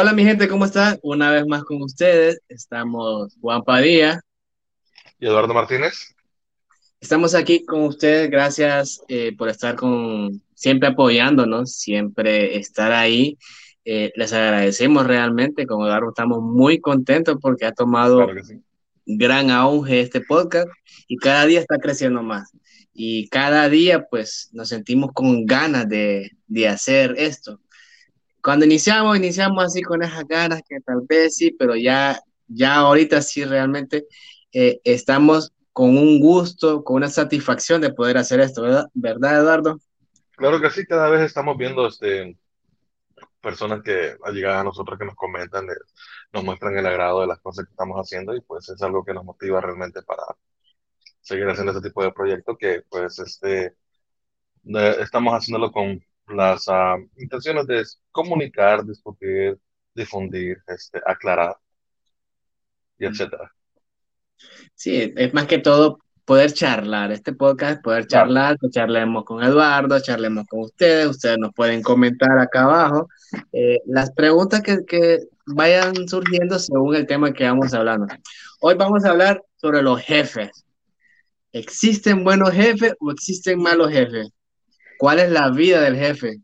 Hola mi gente, ¿cómo están? Una vez más con ustedes, estamos Juan Padilla. Y Eduardo Martínez. Estamos aquí con ustedes, gracias eh, por estar con, siempre apoyándonos, siempre estar ahí. Eh, les agradecemos realmente, con Eduardo estamos muy contentos porque ha tomado gran auge este podcast y cada día está creciendo más. Y cada día pues nos sentimos con ganas de, de hacer esto cuando iniciamos, iniciamos así con esas ganas que tal vez sí, pero ya, ya ahorita sí realmente eh, estamos con un gusto, con una satisfacción de poder hacer esto, ¿verdad, ¿verdad Eduardo? Claro que sí, cada vez estamos viendo este, personas que han llegado a nosotros que nos comentan, eh, nos muestran el agrado de las cosas que estamos haciendo y pues es algo que nos motiva realmente para seguir haciendo este tipo de proyectos que pues este, estamos haciéndolo con las ah, intenciones de comunicar, discutir, difundir, este, aclarar y etcétera. Sí, es más que todo poder charlar. Este podcast poder charlar, que charlemos con Eduardo, charlemos con ustedes, ustedes nos pueden comentar acá abajo eh, las preguntas que, que vayan surgiendo según el tema que vamos hablando. Hoy vamos a hablar sobre los jefes. ¿Existen buenos jefes o existen malos jefes? ¿Cuál es la vida del jefe?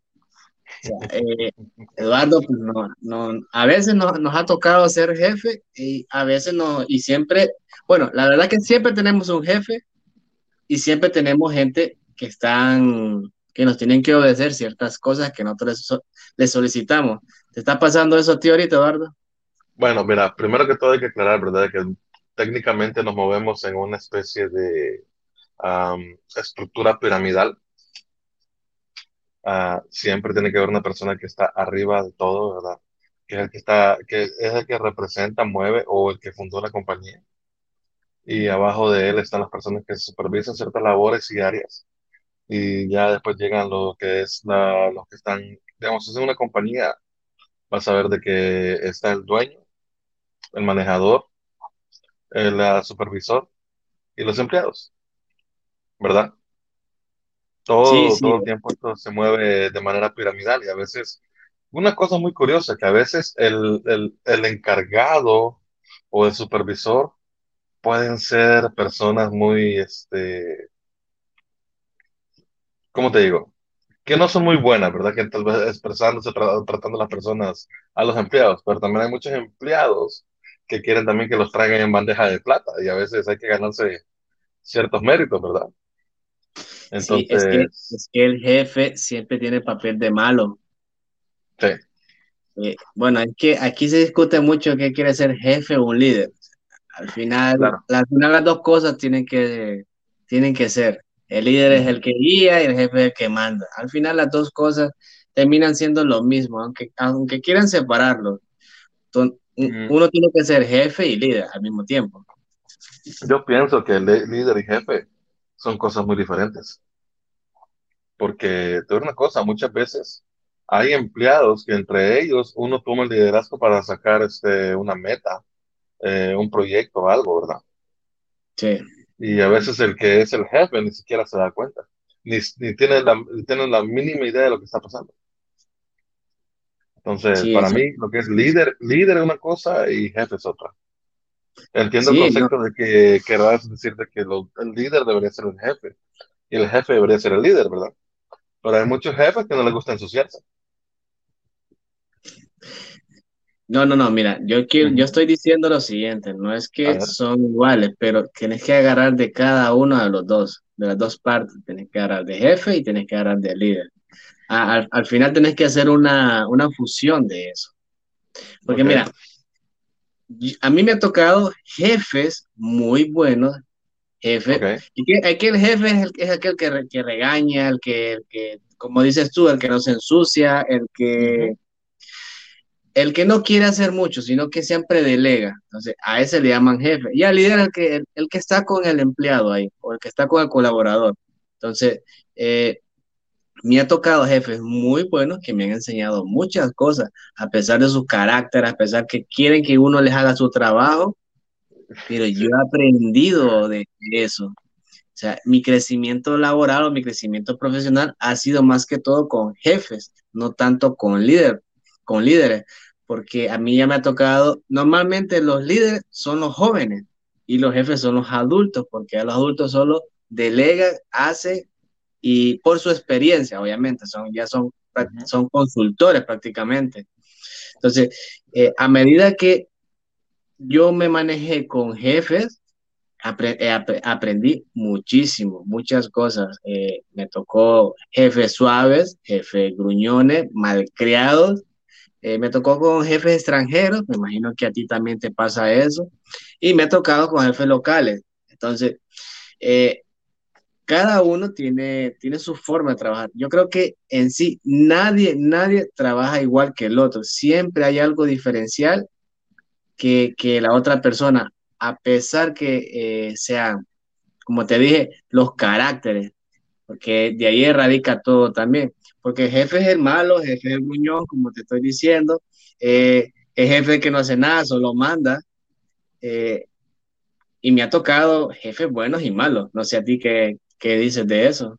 Eh, Eduardo, pues no, no, a veces nos, nos, ha tocado ser jefe y a veces no, y siempre, bueno, la verdad que siempre tenemos un jefe y siempre tenemos gente que están, que nos tienen que obedecer ciertas cosas que nosotros les, solicitamos. ¿Te está pasando eso a ti ahorita, Eduardo? Bueno, mira, primero que todo hay que aclarar, ¿verdad? Que técnicamente nos movemos en una especie de estructura piramidal Ah, siempre tiene que haber una persona que está arriba de todo, ¿verdad? Que es el que está, que es el que representa, mueve o el que fundó la compañía. Y abajo de él están las personas que supervisan ciertas labores y áreas. Y ya después llegan lo que es la, los que están, digamos, es una compañía, vas a ver de que está el dueño, el manejador, el ah, supervisor y los empleados, ¿verdad? Todo, todo el tiempo esto se mueve de manera piramidal y a veces, una cosa muy curiosa, que a veces el, el, el encargado o el supervisor pueden ser personas muy, este, ¿cómo te digo? Que no son muy buenas, ¿verdad? Que tal vez expresándose, tratando a las personas, a los empleados, pero también hay muchos empleados que quieren también que los traigan en bandeja de plata y a veces hay que ganarse ciertos méritos, ¿verdad? Sí, es que, es que el jefe siempre tiene papel de malo. Sí. Eh, bueno, es que aquí se discute mucho qué quiere ser jefe o un líder. Al final, las, dos cosas tienen que, tienen que ser. El líder es el que guía y el jefe es el que manda. Al final las dos cosas terminan siendo lo mismo, aunque, aunque quieran separarlo. Uno tiene que ser jefe y líder al mismo tiempo. Yo pienso que el líder y jefe son cosas muy diferentes. Porque te digo una cosa, muchas veces hay empleados que entre ellos uno toma el liderazgo para sacar este, una meta, eh, un proyecto o algo, ¿verdad? Sí. Y a veces el que es el jefe ni siquiera se da cuenta, ni, ni tiene, la, tiene la mínima idea de lo que está pasando. Entonces, para mí, lo que es líder, líder es una cosa y jefe es otra. Entiendo el concepto de que querrás decirte que el líder debería ser el jefe y el jefe debería ser el líder, ¿verdad? Pero hay muchos jefes que no les gusta ensuciarse. No, no, no, mira, yo, quiero, yo estoy diciendo lo siguiente, no es que son iguales, pero tienes que agarrar de cada uno de los dos, de las dos partes, tienes que agarrar de jefe y tienes que agarrar de líder. al, final tienes que hacer una, una fusión de eso. Porque mira, a mí me ha tocado jefes muy buenos, jefe, y que, aquel jefe es, el, es aquel que, que regaña, el que, el que, como dices tú, el que no se ensucia, el que, el que no quiere hacer mucho, sino que siempre delega. Entonces, a ese le llaman jefe. Y al líder, el que, el, que está con el empleado ahí, o el que está con el colaborador. Entonces, eh, me ha tocado jefes muy buenos que me han enseñado muchas cosas, a pesar de su carácter, a pesar que quieren que uno les haga su trabajo, pero yo he aprendido de eso. O sea, mi crecimiento laboral o mi crecimiento profesional ha sido más que todo con jefes, no tanto con líder, con líderes, porque a mí ya me ha tocado, normalmente los líderes son los jóvenes y los jefes son los adultos, porque a los adultos solo delegan, hacen y por su experiencia, obviamente, son, ya son, son consultores prácticamente. Entonces, eh, a medida que yo me manejé con jefes, eh, aprendí muchísimo, muchas cosas. Eh, me tocó jefes suaves, jefes gruñones, malcriados. me tocó con jefes extranjeros, me imagino que a ti también te pasa eso. Y me ha tocado con jefes locales. Entonces, cada uno tiene, tiene su forma de trabajar. Yo creo que en sí nadie, nadie trabaja igual que el otro. Siempre hay algo diferencial que, la otra persona, a pesar que eh, sean, como te dije, los caracteres, porque de ahí radica todo también. Porque el jefe es el malo, el jefe es el muñón, como te estoy diciendo, eh, el jefe que no hace nada, solo manda. Eh, y me ha tocado jefes buenos y malos. No sé a ti qué, ¿Qué dices de eso?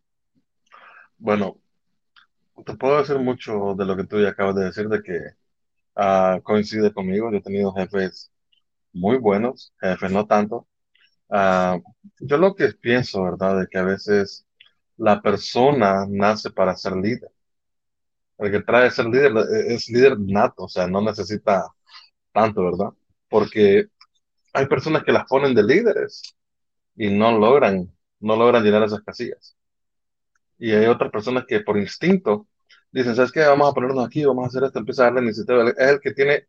Bueno, te puedo decir mucho de lo que tú ya acabas de decir, de que uh, coincide conmigo. Yo he tenido jefes muy buenos, jefes no tanto. Uh, yo lo que pienso, ¿verdad? De que a veces la persona nace para ser líder. El que trae ser líder e-, es líder nato, o sea, no necesita tanto, ¿verdad? Porque hay personas que las ponen de líderes y no logran no logran llenar esas casillas. Y hay otras personas que por instinto dicen, ¿sabes qué? Vamos a ponernos aquí, vamos a hacer esto, empieza a darle iniciativa. Es el que tiene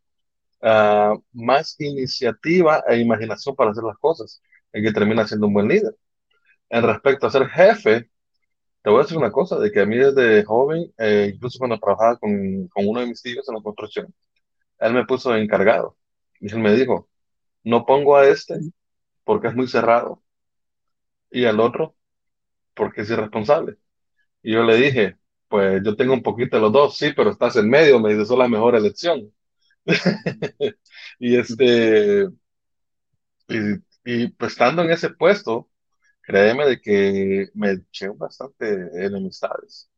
ah, más iniciativa e imaginación para hacer las cosas, el que termina siendo un buen líder. En respecto a ser jefe, te voy a decir una cosa, de que a mí desde joven, eh, incluso cuando trabajaba con, con, uno de mis tíos en la construcción, él me puso encargado. Y él me dijo, no pongo a este porque es muy cerrado, y al otro porque es irresponsable. Y yo le dije, pues yo tengo un poquito de los dos, sí, pero estás en medio, me dice, la mejor elección. y este, y, pues estando en ese puesto, créeme de que me eché bastante enemistades.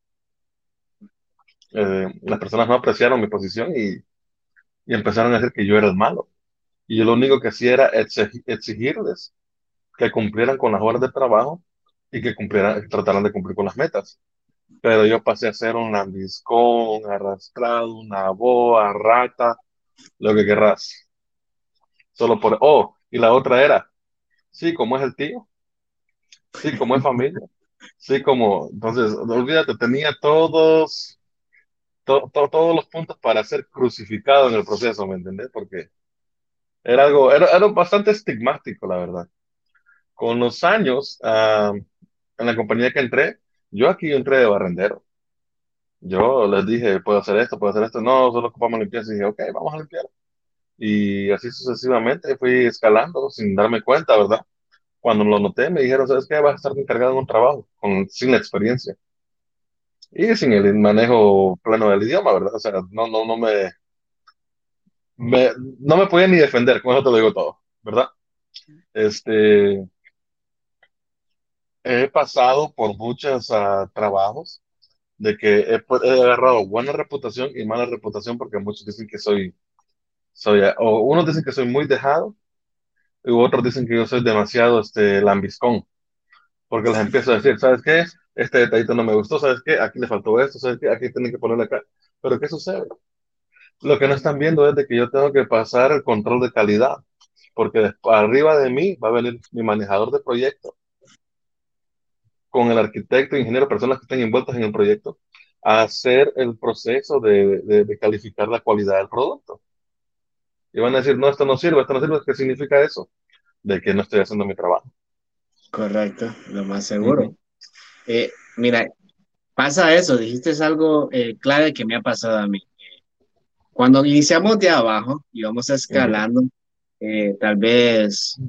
Eh, las personas no apreciaron mi posición y, y empezaron a decir que yo era el malo. Y yo lo único que hacía era exigirles que cumplieran con las horas de trabajo y que cumplieran, trataran de cumplir con las metas. Pero yo pasé a ser un lambiscón, arrastrado, una boa, rata, lo que querrás. Solo por, oh, y la otra era, sí, como es el tío, sí, como es familia, sí, como, entonces, olvídate, tenía todos, todos los puntos para ser crucificado en el proceso, ¿me entendés? Porque era algo, era, era bastante estigmático, la verdad. Con los años, ah, en la compañía que entré, yo aquí entré de barrendero. Yo les dije, puedo hacer esto, puedo hacer esto. No, solo ocupamos limpieza. Y dije, ok, vamos a limpiar. Y así sucesivamente fui escalando sin darme cuenta, ¿verdad? Cuando lo noté, me dijeron, ¿sabes qué? Vas a estar encargado en un trabajo con, sin la experiencia. Y sin el manejo pleno del idioma, ¿verdad? O sea, no, no, no me, me no me podía ni defender, con eso te lo digo todo, ¿verdad? Este, he pasado por muchos ah, trabajos de que he, agarrado buena reputación y mala reputación porque muchos dicen que soy, soy, o unos dicen que soy muy dejado y otros dicen que yo soy demasiado este, lambiscón porque les empiezo a decir, ¿sabes qué? Este detallito no me gustó, ¿sabes qué? Aquí le faltó esto, ¿sabes qué? Aquí tienen que ponerle acá. Pero ¿qué sucede? Lo que no están viendo es de que yo tengo que pasar el control de calidad, porque arriba de mí va a venir mi manejador de proyecto con el arquitecto, ingeniero, personas que estén envueltas en el proyecto, a hacer el proceso de, de, calificar la calidad del producto. Y van a decir, no, esto no sirve, esto no sirve. ¿Qué significa eso? De que no estoy haciendo mi trabajo. Correcto, lo más seguro. Eh, mira, pasa eso, dijiste es algo eh, clave que me ha pasado a mí. Cuando iniciamos de abajo y vamos escalando, eh, tal vez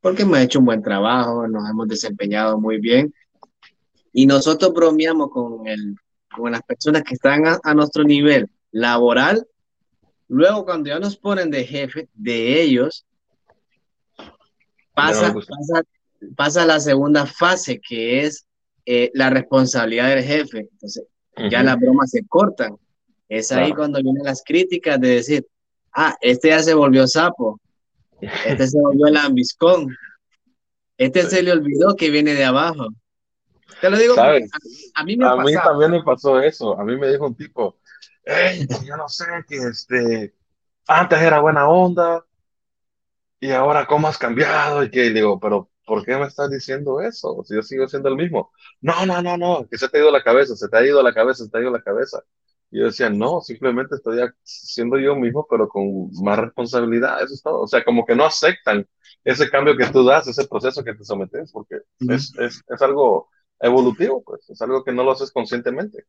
porque hemos hecho un buen trabajo, nos hemos desempeñado muy bien, y nosotros bromeamos con, el, con las personas que están a, nuestro nivel laboral. Luego, cuando ya nos ponen de jefe de ellos, pasa, pasa, pasa la segunda fase, que es eh, la responsabilidad del jefe. Entonces, ya las bromas se cortan. Es ahí cuando vienen las críticas de decir, ah, este ya se volvió sapo, este se volvió el ambiscón, este se le olvidó que viene de abajo. Te lo digo, ¿Sabes? a, a, mí me a mí también me pasó eso. A mí me dijo un tipo, hey, yo no sé, que este, antes era buena onda y ahora cómo has cambiado y que digo, pero ¿por qué me estás diciendo eso? Si yo sigo siendo el mismo. No, no, no, no, que se te ha ido la cabeza, se te ha ido la cabeza, se te ha ido la cabeza. Y yo decía, no, simplemente estoy siendo yo mismo, pero con más responsabilidad, eso es todo. O sea, como que no aceptan ese cambio que tú das, ese proceso que te sometes, porque es, es, es algo evolutivo, pues, es algo que no lo haces conscientemente.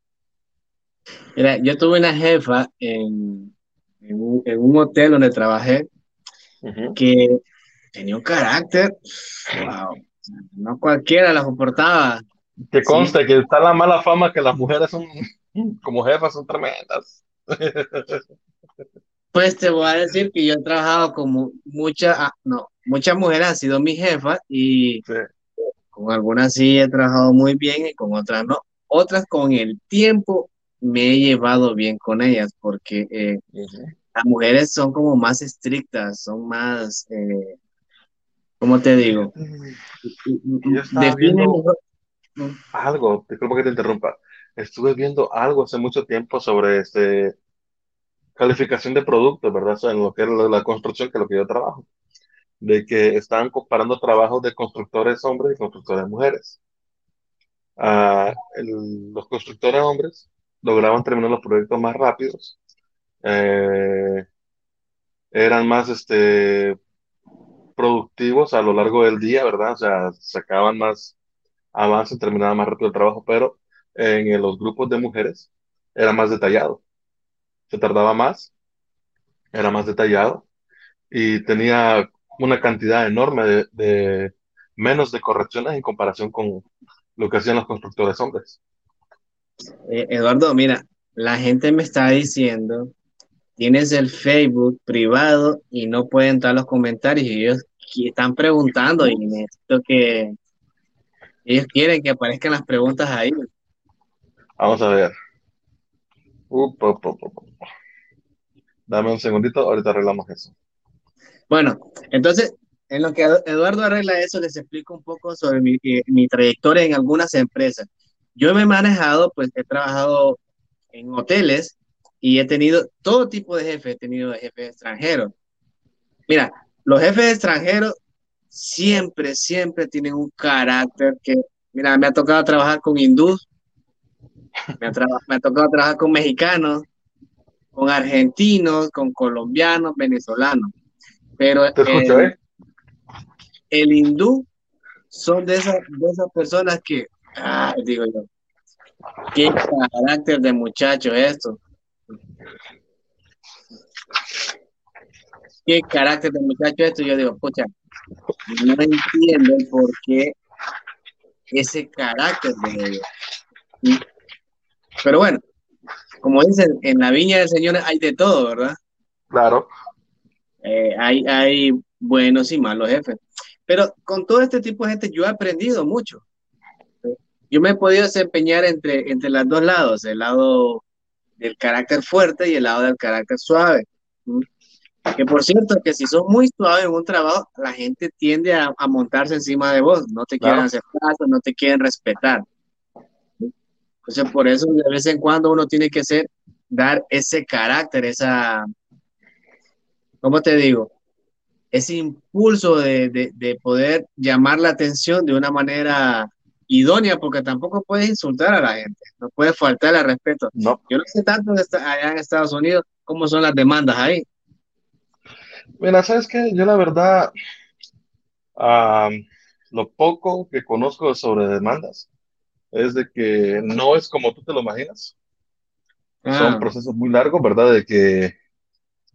Mira, yo tuve una jefa en, en, un, en un, hotel donde trabajé uh -huh. que tenía un carácter, wow, no cualquiera la soportaba. Que conste sí. que está la mala fama que las mujeres son, como jefas, son tremendas. Pues te voy a decir que yo he trabajado con muchas, ah, no, muchas mujeres han sido mi jefa y sí. Con algunas sí he trabajado muy bien y con otras no. Otras con el tiempo me he llevado bien con ellas porque eh, uh -huh. las mujeres son como más estrictas, son más, eh, ¿cómo te digo? Definen mejor. Algo, disculpa que te interrumpa. Estuve viendo algo hace mucho tiempo sobre este calificación de productos, ¿verdad? O sea, en lo que es la, la construcción, que es lo que yo trabajo. De que estaban comparando trabajos de constructores hombres y constructores mujeres. El, los constructores hombres lograban terminar los proyectos más rápidos, eh, eran más este, productivos a lo largo del día, ¿verdad? O sea, sacaban más avance, terminaban más rápido el trabajo, pero en los grupos de mujeres era más detallado. Se tardaba más, era más detallado y tenía una cantidad enorme de, de menos de correcciones en comparación con lo que hacían los constructores hombres. Eh, Eduardo, mira, la gente me está diciendo, tienes el Facebook privado y no pueden entrar los comentarios y ellos están preguntando y necesito que ellos quieren que aparezcan las preguntas ahí. Vamos a ver. Dame un segundito, ahorita arreglamos eso. Bueno, entonces, en lo que Eduardo arregla eso, les explico un poco sobre mi, eh, mi trayectoria en algunas empresas. Yo me he manejado, pues he trabajado en hoteles y he tenido todo tipo de jefes, he tenido jefes extranjeros. Mira, los jefes extranjeros siempre, siempre tienen un carácter que, mira, me ha tocado trabajar con hindús, me me ha tocado trabajar con mexicanos, con argentinos, con colombianos, venezolanos. Pero ¿Te escucho, el, eh? el hindú son de esas, de esas personas que Ah, digo yo. Qué carácter de muchacho esto. Qué carácter de muchacho esto. Yo digo, pucha, no entiendo por qué ese carácter de ellos. Pero bueno, como dicen, en la viña del Señor hay de todo, ¿verdad? Claro. Eh, hay, hay buenos y malos jefes. Pero con todo este tipo de gente yo he aprendido mucho yo me he podido desempeñar entre, entre los dos lados, el lado del carácter fuerte y el lado del carácter suave. Que por cierto, que si sos muy suave en un trabajo, la gente tiende a, a montarse encima de vos, no te quieren claro. hacer caso, no te quieren respetar. Entonces, por eso de vez en cuando uno tiene que ser, dar ese carácter, esa, ¿cómo te digo? Ese impulso de, de, de poder llamar la atención de una manera idónea, porque tampoco puedes insultar a la gente, no puedes faltar al respeto. No. Yo no sé tanto allá en Estados Unidos cómo son las demandas ahí. Mira, sabes que yo la verdad, um, lo poco que conozco sobre demandas es de que no es como tú te lo imaginas. Ah. Son procesos muy largos, ¿verdad? De que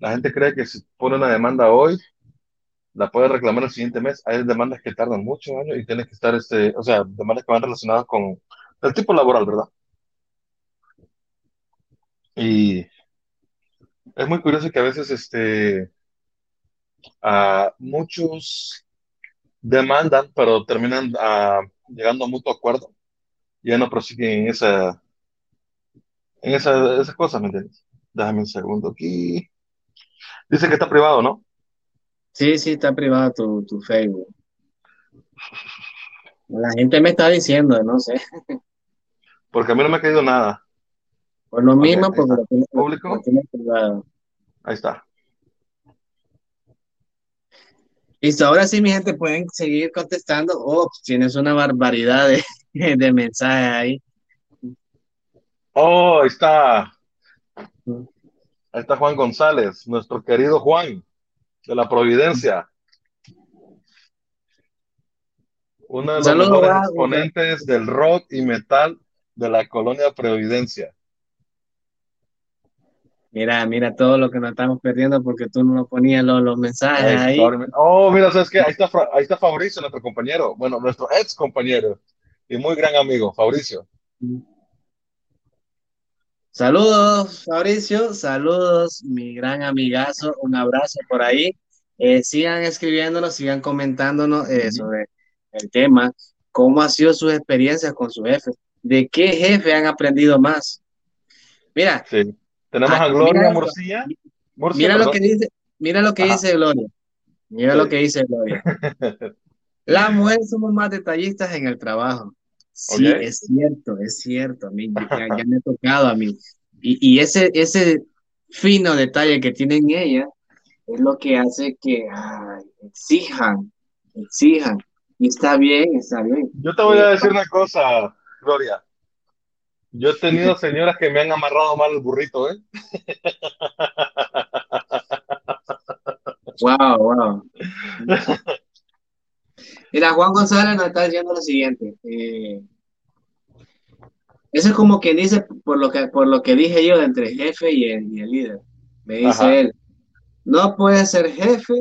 la gente cree que si pone una demanda hoy, la puedes reclamar el siguiente mes. Hay demandas que tardan muchos años y tienes que estar, este, o sea, demandas que van relacionadas con el tipo laboral, ¿verdad? Y es muy curioso que a veces, este, muchos demandan, pero terminan a, llegando a mutuo acuerdo. Ya no prosiguen en esa, en esa, esas cosas, ¿me entiendes? Déjame un segundo aquí. Dice que está privado, ¿no? Sí, sí, está privado tu, tu Facebook. La gente me está diciendo, no sé. Porque a mí no me ha caído nada. Por lo mismo, porque lo tiene, ¿Público? lo tiene privado. Ahí está. Listo, ahora sí, mi gente, pueden seguir contestando. Oh, tienes una barbaridad de, de mensajes ahí. Oh, ahí está. Ahí está Juan González, nuestro querido Juan, de la Providencia. Uno de los Saludos, mejores Juan. exponentes del rock y metal de la colonia Providencia. Mira, mira todo lo que nos estamos perdiendo porque tú no ponías los, los mensajes ahí. Oh, mira, ¿sabes qué? Ahí está, ahí está Fabricio, nuestro compañero. Bueno, nuestro ex compañero y muy gran amigo, Fabricio. Saludos, Fabricio. Saludos, mi gran amigazo. Un abrazo por ahí. Eh, sigan escribiéndonos, sigan comentándonos eh, sobre el tema. ¿Cómo ha sido sus experiencias con su jefe? ¿De qué jefe han aprendido más? Mira, Sí. Tenemos Ah, a Gloria mira- Murcia. Murcia, mira lo que dice, mira lo que Ajá. dice Gloria. Mira Sí. lo que dice Gloria. Las mujeres somos más detallistas en el trabajo. Sí, es cierto, es cierto. A mí ya, ya me ha tocado a mí. Y, y ese, ese fino detalle que tienen ellas es lo que hace que ay, exijan, exijan. Y está bien, está bien. Yo te voy a decir una cosa, Gloria. Yo he tenido señoras que me han amarrado mal el burrito, ¿eh? Wow, wow. Mira, Juan González nos está diciendo lo siguiente. eh, eso es como quien dice, por lo que, por lo que dije yo, entre jefe y el, y el líder. Me dice Ajá. él, no puedes ser jefe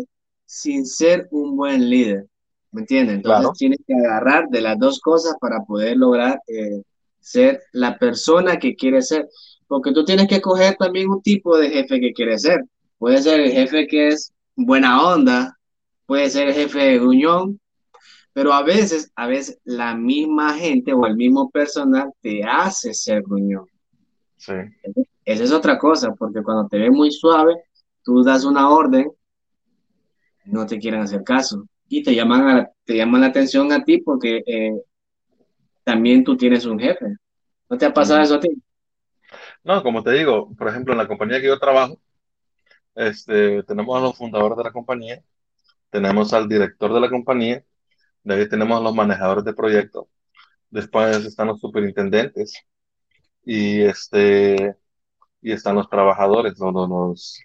sin ser un buen líder. ¿Me entiendes? Entonces Claro. tienes que agarrar de las dos cosas para poder lograr eh, ser la persona que quieres ser. Porque tú tienes que coger también un tipo de jefe que quieres ser. Puede ser el jefe que es buena onda, puede ser el jefe de gruñón, pero a veces, a veces la misma gente o el mismo personal te hace ser gruñón. Sí. Esa es otra cosa, porque cuando te ves muy suave, tú das una orden, no te quieren hacer caso y te llaman, a- te llaman la atención a ti porque eh, también tú tienes un jefe. ¿No te ha pasado eso a ti? No, como te digo, por ejemplo, en la compañía que yo trabajo, este, tenemos a los fundadores de la compañía, tenemos al director de la compañía, de ahí tenemos los manejadores de proyectos, después están los superintendentes y este y están los trabajadores, los, los,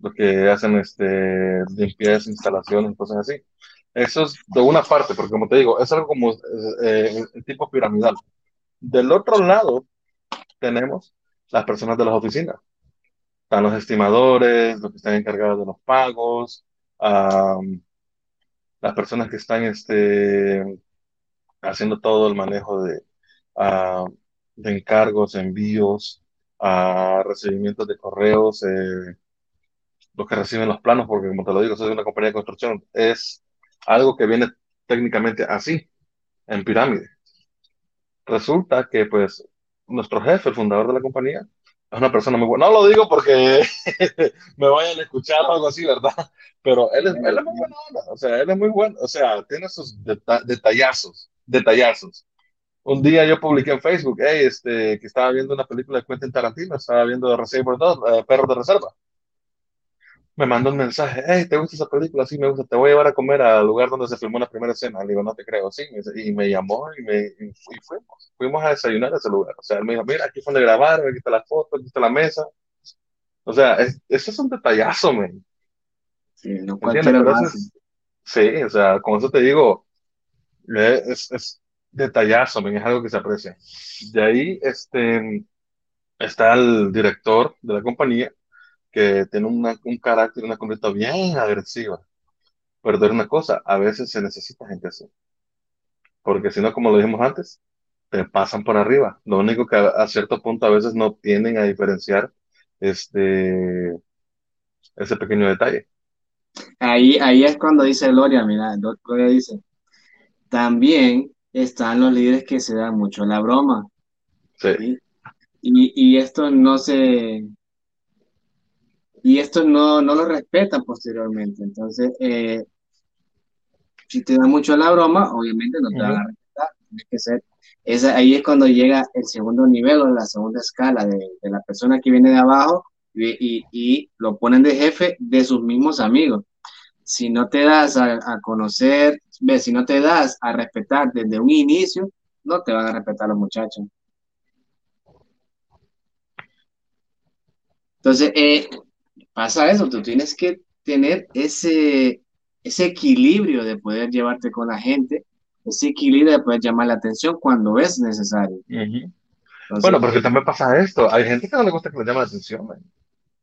los, que hacen este limpieza, instalaciones, cosas así. Eso es de una parte, porque como te digo, es algo como eh, tipo piramidal. Del otro lado tenemos las personas de las oficinas. Están los estimadores, los que están encargados de los pagos, um, las personas que están este, haciendo todo el manejo de, uh, de encargos, envíos, uh, recibimientos de correos, eh, los que reciben los planos, porque como te lo digo, soy una compañía de construcción, es algo que viene técnicamente así, en pirámide. Resulta que pues nuestro jefe, el fundador de la compañía, es una persona muy buena. No lo digo porque me vayan a escuchar o algo así, ¿verdad? Pero él es, él es muy buena. O sea, él es muy bueno. O sea, tiene sus deta detallazos, detallazos. Un día yo publiqué en Facebook, hey, este, que estaba viendo una película de Quentin Tarantino, estaba viendo Dogs, eh, Perros de Reserva. Me mandó un mensaje, hey, ¿te gusta esa película? Sí, me gusta, te voy a llevar a comer al lugar donde se filmó la primera escena. Le digo, no te creo, sí. Y me llamó y, me, y, fuimos, fuimos a desayunar a ese lugar. O sea, él me dijo, mira, aquí fue donde grabaron, aquí está la foto, aquí está la mesa. O sea, es, eso es un detallazo, man. Sí, no ¿Entiendes? cualquiera Pero lo eso hace. es, sí, o sea, con eso te digo, es, es detallazo, man, es algo que se aprecia. De ahí, este, está el director de la compañía, que tiene una, un carácter, una conducta bien agresiva. Pero de una cosa, a veces se necesita gente así. Porque si no, como lo dijimos antes, te pasan por arriba. Lo único que a, a cierto punto a veces no tienden a diferenciar este, ese pequeño detalle. Ahí, ahí es cuando dice Gloria, mira, Gloria dice, también están los líderes que se dan mucho la broma. Sí. ¿sí? Y, y esto no se, y esto no, no lo respetan posteriormente. Entonces, eh, si te da mucho la broma, obviamente no te van a respetar. Tiene que ser, esa, ahí es cuando llega el segundo nivel o la segunda escala de, de la persona que viene de abajo y, y, lo ponen de jefe de sus mismos amigos. Si no te das a, a conocer, ves, si no te das a respetar desde un inicio, no te van a respetar los muchachos. Entonces, eh, pasa eso, tú tienes que tener ese, ese equilibrio de poder llevarte con la gente, ese equilibrio de poder llamar la atención cuando es necesario. bueno, porque también pasa esto, hay gente que no le gusta que le llame la atención,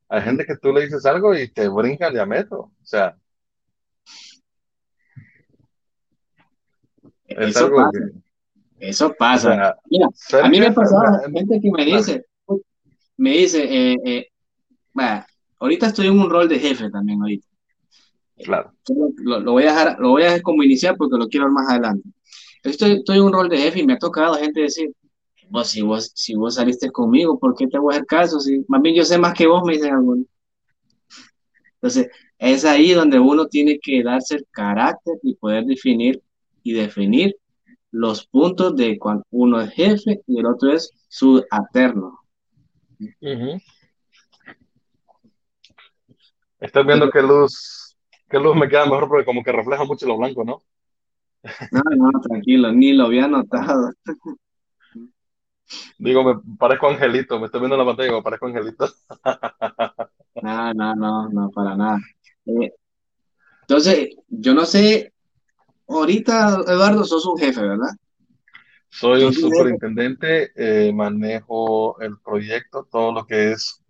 hay gente que tú le dices algo y te brinca el diámetro, o sea. Eso pasa. Eso pasa. Mira, a mí me ha pasado gente que me dice, me dice, eh, eh, ahorita estoy en un rol de jefe también ahorita. Claro. Lo, voy a dejar, lo voy a dejar como iniciar porque lo quiero ver más adelante. Estoy, estoy en un rol de jefe y me ha tocado gente decir, vos si vos, si vos saliste conmigo, ¿por qué te voy a hacer caso? Si, más bien yo sé más que vos, me dicen algunos. Entonces, es ahí donde uno tiene que darse el carácter y poder definir y definir los puntos de cuando uno es jefe y el otro es su alterno. Estás viendo qué luz, qué luz me queda mejor porque como que refleja mucho lo blanco, ¿no? No, no, tranquilo, ni lo había notado. Digo, me parezco angelito, me estoy viendo en la pantalla y me parezco angelito. No, no, no, no, para nada. Eh, entonces, yo no sé, ahorita, Eduardo, sos un jefe, ¿verdad? Soy un superintendente, eh, manejo el proyecto, todo lo que es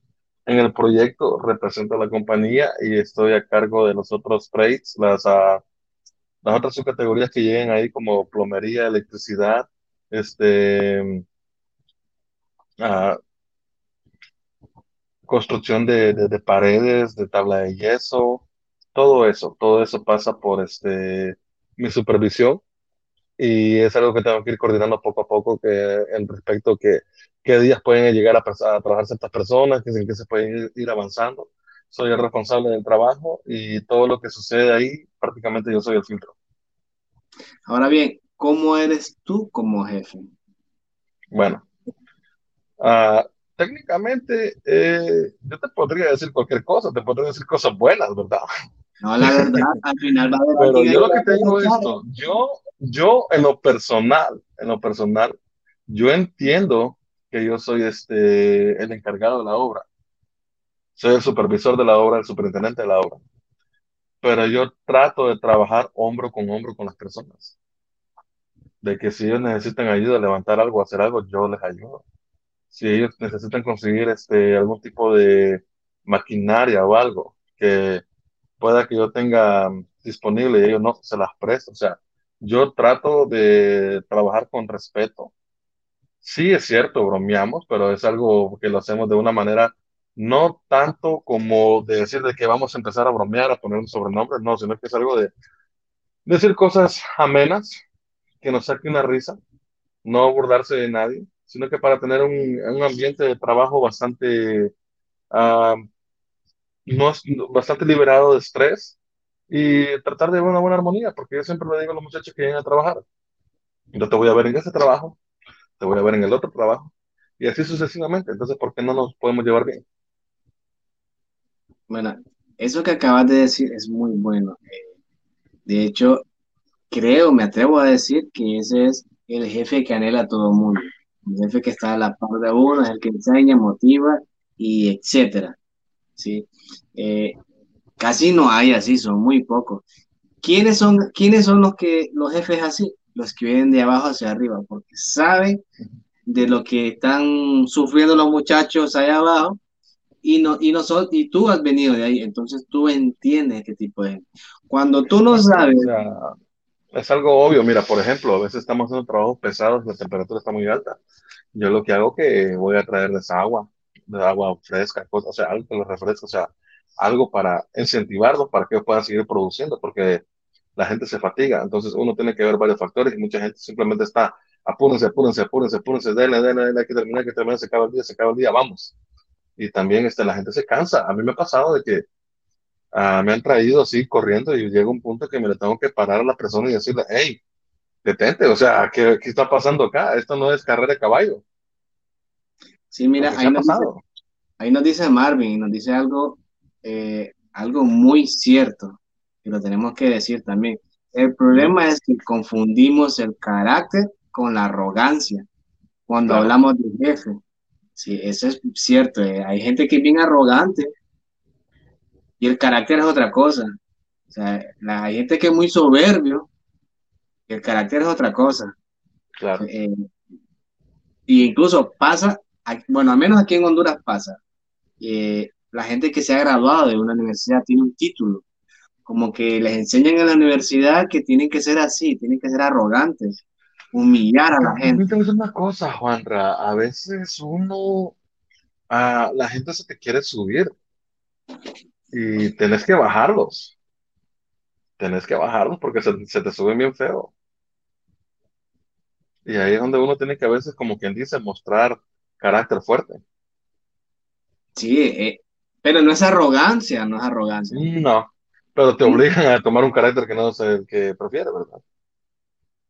en el proyecto, represento a la compañía y estoy a cargo de los otros trades, las, uh, las otras subcategorías que lleguen ahí como plomería, electricidad, este, uh, construcción de, de, de, paredes, de tabla de yeso, todo eso, todo eso pasa por este, mi supervisión y es algo que tengo que ir coordinando poco a poco que, en respecto a que, qué días pueden llegar a, a trabajar ciertas personas, que, en qué se pueden ir, ir, avanzando. Soy el responsable del trabajo y todo lo que sucede ahí, prácticamente yo soy el filtro. Ahora bien, ¿cómo eres tú como jefe? Bueno, uh, técnicamente eh, yo te podría decir cualquier cosa, te podría decir cosas buenas, ¿verdad? No, la verdad, al final va a haber Pero yo lo que es esto, yo, yo en lo personal, en lo personal, yo entiendo que yo soy este, el encargado de la obra. Soy el supervisor de la obra, el superintendente de la obra. Pero yo trato de trabajar hombro con hombro con las personas. De que si ellos necesitan ayuda a levantar algo, hacer algo, yo les ayudo. Si ellos necesitan conseguir este, algún tipo de maquinaria o algo que pueda que yo tenga disponible y ellos no se las presto. O sea, yo trato de trabajar con respeto. Sí, es cierto, bromeamos, pero es algo que lo hacemos de una manera no tanto como de decir de que vamos a empezar a bromear, a poner un sobrenombre, no, sino que es algo de decir cosas amenas, que nos saque una risa, no burlarse de nadie, sino que para tener un, un ambiente de trabajo bastante uh, no, bastante liberado de estrés y tratar de una buena armonía, porque yo siempre le digo a los muchachos que vienen a trabajar, yo te voy a ver en ese trabajo, te voy a ver en el otro trabajo, y así sucesivamente. Entonces, ¿por qué no nos podemos llevar bien? Bueno, eso que acabas de decir es muy bueno. De hecho, creo, me atrevo a decir que ese es el jefe que anhela a todo el mundo. El jefe que está a la par de uno, es el que enseña, motiva y etcétera. ¿Sí? Eh, casi no hay así, son muy pocos. ¿Quiénes son, ¿Quiénes son los, que, los jefes así? Los que vienen de abajo hacia arriba, porque saben de lo que están sufriendo los muchachos allá abajo y, no, y, nosotros, y tú has venido de ahí, entonces tú entiendes este tipo de Cuando tú no sabes... O sea, es algo obvio, mira, por ejemplo, a veces estamos haciendo trabajos pesados, la temperatura está muy alta. Yo lo que hago es que voy a traerles agua, de agua fresca, cosas, o sea, algo que los refresque, o sea, algo para incentivarlos para que puedan seguir produciendo, porque la gente se fatiga. Entonces uno tiene que ver varios factores y mucha gente simplemente está, apúrense, apúrense, apúrense, apúrense, denle, denle, denle, hay que terminar, hay que terminar, se acaba el día, se acaba el día, vamos. y también este, la gente se cansa. A mí me ha pasado de que uh, me han traído así corriendo y llega un punto que me le tengo que parar a la persona y decirle, hey, detente, o sea, ¿qué, ¿qué, está pasando acá? Esto no es carrera de caballo. Sí, mira, ahí nos, dice, ahí nos, dice, Marvin, nos dice algo, eh, algo muy cierto, y lo tenemos que decir también. El problema es que confundimos el carácter con la arrogancia cuando hablamos de jefe. Sí, eso es cierto. Eh. Hay gente que es bien arrogante y el carácter es otra cosa. O sea, la, hay gente que es muy soberbio y el carácter es otra cosa. Claro. Eh, y incluso pasa, bueno, al menos aquí en Honduras pasa. Eh, la gente que se ha graduado de una universidad tiene un título, como que les enseñan en la universidad que tienen que ser así, tienen que ser arrogantes, humillar a la gente. Es una cosa, Juanra, a veces uno, a la gente se te quiere subir y tenés que bajarlos. Tenés que bajarlos porque se, se te suben bien feo. Y ahí es donde uno tiene que a veces, como quien dice, mostrar carácter fuerte. Sí, eh, pero no es arrogancia, no es arrogancia. No, pero te obligan a tomar un carácter que no es el que prefiere, ¿verdad?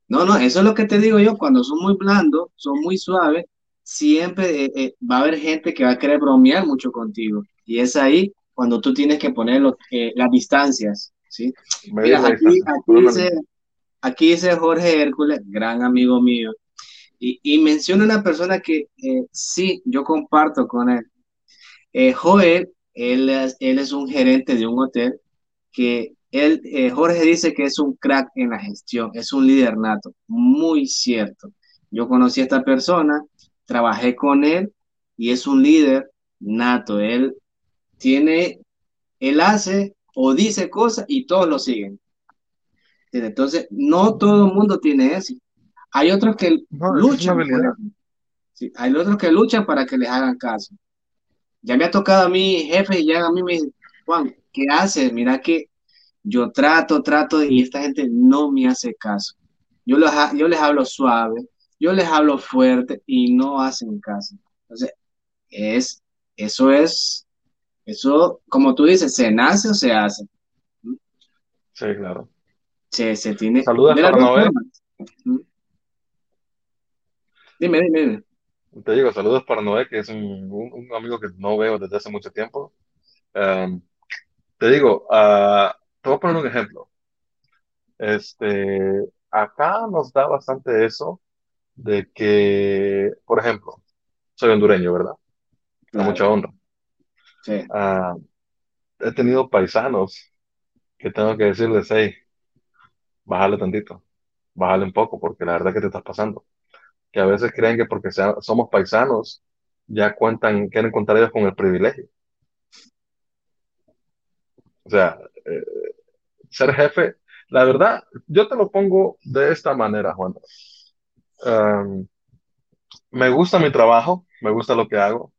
No, no, eso es lo que te digo yo, cuando son muy blandos, son muy suaves, siempre eh, eh, va a haber gente que va a querer bromear mucho contigo. Y es ahí cuando tú tienes que poner las distancias, ¿sí? Mira, aquí, aquí, dice, aquí, dice, Jorge Hércules, gran amigo mío, y, menciona una persona que eh, sí, yo comparto con él. Joel, él, es un gerente de un hotel que él, eh, Jorge dice que es un crack en la gestión, es un líder nato, muy cierto. Yo conocí a esta persona, trabajé con él y es un líder nato. Él tiene, él hace o dice cosas y todos lo siguen. Entonces, no todo el mundo tiene eso. Hay otros que luchan. hay otros que luchan para que les hagan caso. Ya me ha tocado a mí, jefe, y ya a mí me dice, Juan, ¿qué haces? Mira que yo trato, trato y esta gente no me hace caso. Yo, los, yo les hablo suave, yo les hablo fuerte y no hacen caso. Entonces, es, eso es, eso, como tú dices, ¿se nace o se hace? Sí, claro. Se, se tiene... Saludos para Noé. Dime, dime, dime. Te digo, saludos para Noé, que es un, un, amigo que no veo desde hace mucho tiempo. Um, te digo, uh, te voy a poner un ejemplo. Este, acá nos da bastante eso de que, por ejemplo, soy hondureño, ¿verdad? Con mucha honra. Sí. Ah, he tenido paisanos que tengo que decirles, hey, bájale tantito, bájale un poco, porque la verdad que te estás pasando. Que a veces creen que porque somos paisanos, ya cuentan, quieren contar ellos con el privilegio. O sea, eh, ser jefe, la verdad, yo te lo pongo de esta manera, Juan. me gusta mi trabajo, me gusta lo que hago,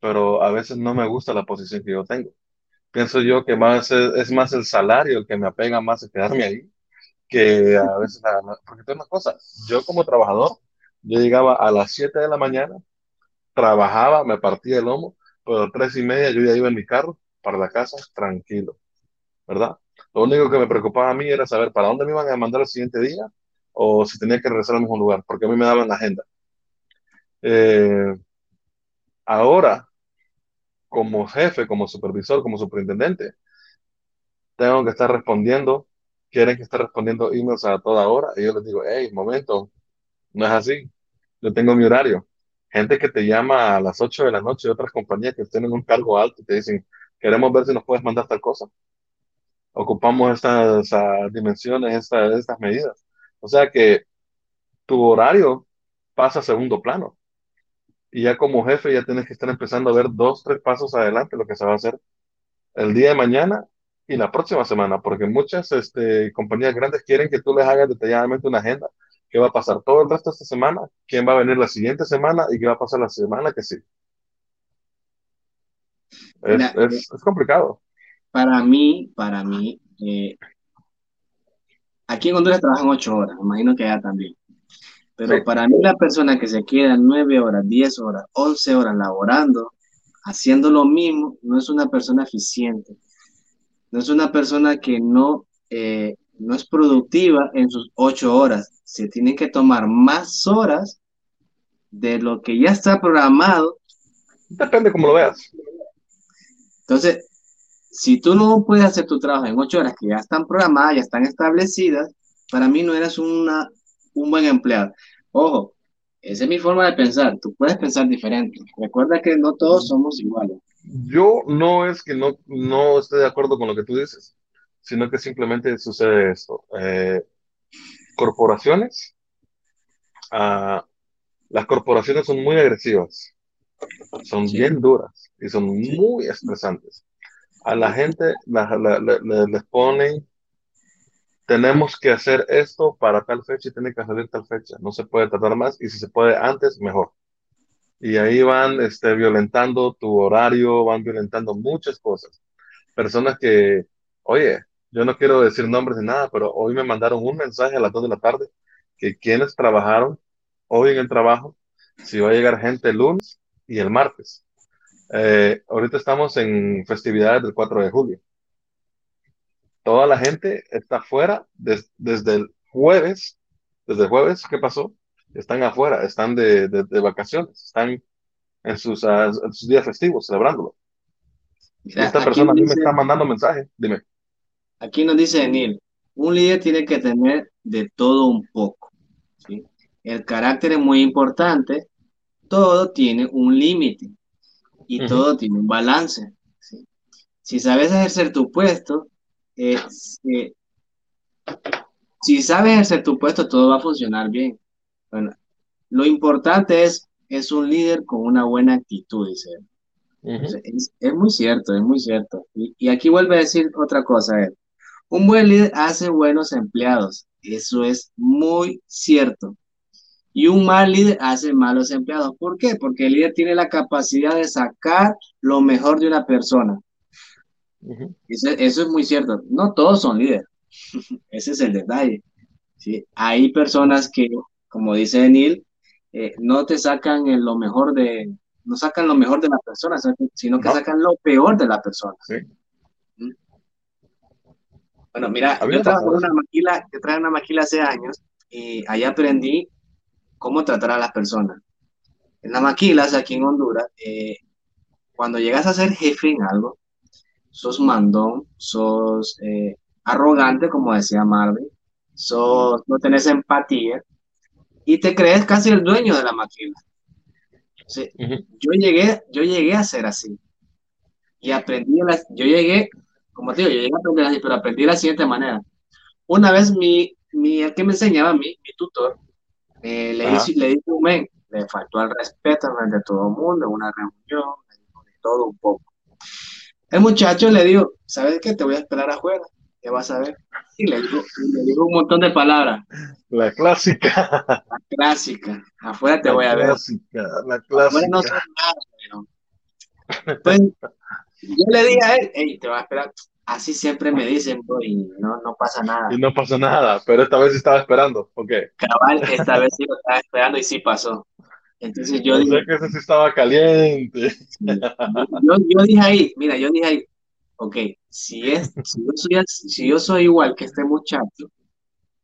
pero a veces no me gusta la posición que yo tengo. Pienso yo que más es, más el salario el que me apega más a quedarme ahí, que a veces, porque tengo una cosa, yo como trabajador, yo llegaba a las 7 de la mañana, trabajaba, me partía el lomo, pero a tres y media yo ya iba en mi carro para la casa tranquilo, ¿verdad? Lo único que me preocupaba a mí era saber para dónde me iban a mandar el siguiente día o si tenía que regresar al mismo lugar, porque a mí me daban la agenda. Eh, ahora, como jefe, como supervisor, como superintendente, tengo que estar respondiendo, quieren que esté respondiendo emails a toda hora, y yo les digo, hey, momento, no es así, yo tengo mi horario. Gente que te llama a las 8 de la noche de otras compañías que tienen un cargo alto y te dicen, queremos ver si nos puedes mandar tal cosa ocupamos estas dimensiones, estas medidas. O sea que tu horario pasa a segundo plano. Y ya como jefe ya tienes que estar empezando a ver dos, tres pasos adelante lo que se va a hacer el día de mañana y la próxima semana, porque muchas este, compañías grandes quieren que tú les hagas detalladamente una agenda. ¿Qué va a pasar todo el resto de esta semana? ¿Quién va a venir la siguiente semana? ¿Y qué va a pasar la semana que sí? es complicado para mí, para mí, eh, aquí en Honduras trabajan ocho horas, imagino que allá también. Pero para mí la persona que se queda nueve horas, diez horas, once horas laborando, haciendo lo mismo, no es una persona eficiente. No es una persona que no, eh, no es productiva en sus ocho horas. Se tiene que tomar más horas de lo que ya está programado. Depende cómo lo veas. Entonces, si tú no puedes hacer tu trabajo en ocho horas que ya están programadas, ya están establecidas, para mí no eres una, un buen empleado. Ojo, esa es mi forma de pensar. Tú puedes pensar diferente. Recuerda que no todos somos iguales. Yo no es que no, no esté de acuerdo con lo que tú dices, sino que simplemente sucede esto. Eh, corporaciones, ah, las corporaciones son muy agresivas, son bien duras y son muy estresantes. A la gente les ponen tenemos que hacer esto para tal fecha y tiene que salir tal fecha. No se puede tardar más y si se puede antes, mejor. Y ahí van este, violentando tu horario, van violentando muchas cosas. Personas que, oye, yo no quiero decir nombres ni nada, pero hoy me mandaron un mensaje a las 2 de la tarde que quienes trabajaron hoy en el trabajo, si va a llegar gente el lunes y el martes. Eh, ahorita estamos en festividades del 4 de julio toda la gente está afuera desde el jueves, desde el jueves, ¿qué pasó? Están afuera, están de, vacaciones, están en sus, ah, sus, días festivos celebrándolo. esta persona a mí me está mandando mensaje, dime. Aquí nos dice Neil, un líder tiene que tener de todo un poco. ¿sí? El carácter es muy importante, todo tiene un límite y todo tiene un balance. Si sabes ejercer tu puesto, eh, si sabes ejercer tu puesto, todo va a funcionar bien. Bueno, lo importante es, es un líder con una buena actitud, dice es, muy cierto, es muy cierto. Y, aquí vuelve a decir otra cosa, él. Un buen líder hace buenos empleados. Eso es muy cierto. Y un mal líder hace malos empleados. ¿Por qué? Porque el líder tiene la capacidad de sacar lo mejor de una persona eso, es muy cierto. No todos son líderes. Ese es el detalle. ¿sí? Hay personas que, como dice Neil, eh, no te sacan lo mejor de, no sacan lo mejor de la persona, sino que sacan lo peor de la persona. ¿Mm? Bueno, mira, yo trabajo en una maquila, yo traje una maquila hace años y ahí aprendí cómo tratar a las personas. En las maquilas aquí en Honduras, eh, cuando llegas a ser jefe en algo, sos mandón, sos eh, arrogante, como decía Marvin, sos, no tenés empatía y te crees casi el dueño de la máquina. yo, llegué, yo llegué a ser así y aprendí, yo llegué, como te digo, yo llegué a aprender así, pero aprendí de la siguiente manera. Una vez mi, mi el que me enseñaba a mí, mi tutor, eh, le, hice, le dije un men, le faltó al respeto de todo el mundo, en una reunión, de todo un poco. El muchacho le dijo, ¿sabes qué? Te voy a esperar afuera, ¿qué vas a ver? Y le dijo, le dijo un montón de palabras. La clásica. La clásica. Afuera te voy a ver. La clásica, la clásica. no nada, Pues, yo le dije a él, hey, te voy a esperar. Así siempre me dicen, y no, no pasa nada. Y no pasa nada, pero esta vez estaba esperando, ¿ok? Cabal, esta vez sí lo estaba esperando y sí pasó. Entonces yo dije. que ese sí estaba caliente. Yo, dije ahí, mira, yo dije ahí, ok, si, es, si, yo soy, igual que este muchacho,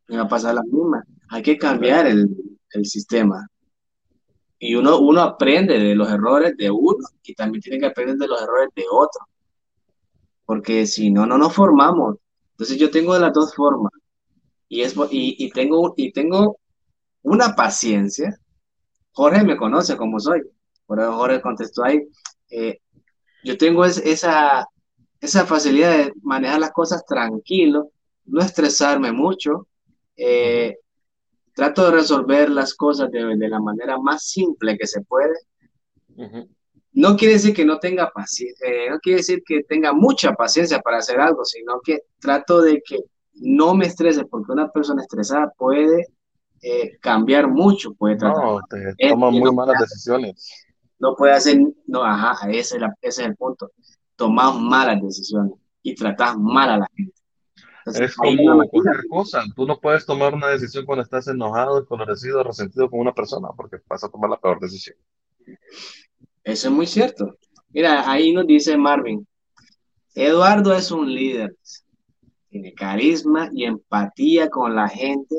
me va a pasar la misma. Hay que cambiar el, sistema. Y uno, uno aprende de los errores de uno y también tiene que aprender de los errores de otro. Porque si no, no nos formamos. Entonces yo tengo de las dos formas. Y, es, y, y, tengo, y tengo una paciencia Jorge me conoce como soy. Por eso Jorge contestó ahí. Eh, yo tengo esa, esa facilidad de manejar las cosas tranquilo, no estresarme mucho. Eh, trato de resolver las cosas de, la manera más simple que se puede. No quiere decir que no tenga paciencia, eh, no quiere decir que tenga mucha paciencia para hacer algo, sino que trato de que no me estrese, porque una persona estresada puede eh, cambiar mucho, puede No, te toma muy malas decisiones. No puede hacer, no, ajá, ese es, el punto. Tomar malas decisiones y tratar mal a la gente. Es como cualquier cosa. Tú no puedes tomar una decisión cuando estás enojado, desconocido, resentido con una persona, porque vas a tomar la peor decisión. Eso es muy cierto. Mira, ahí nos dice Marvin, Eduardo es un líder, tiene carisma y empatía con la gente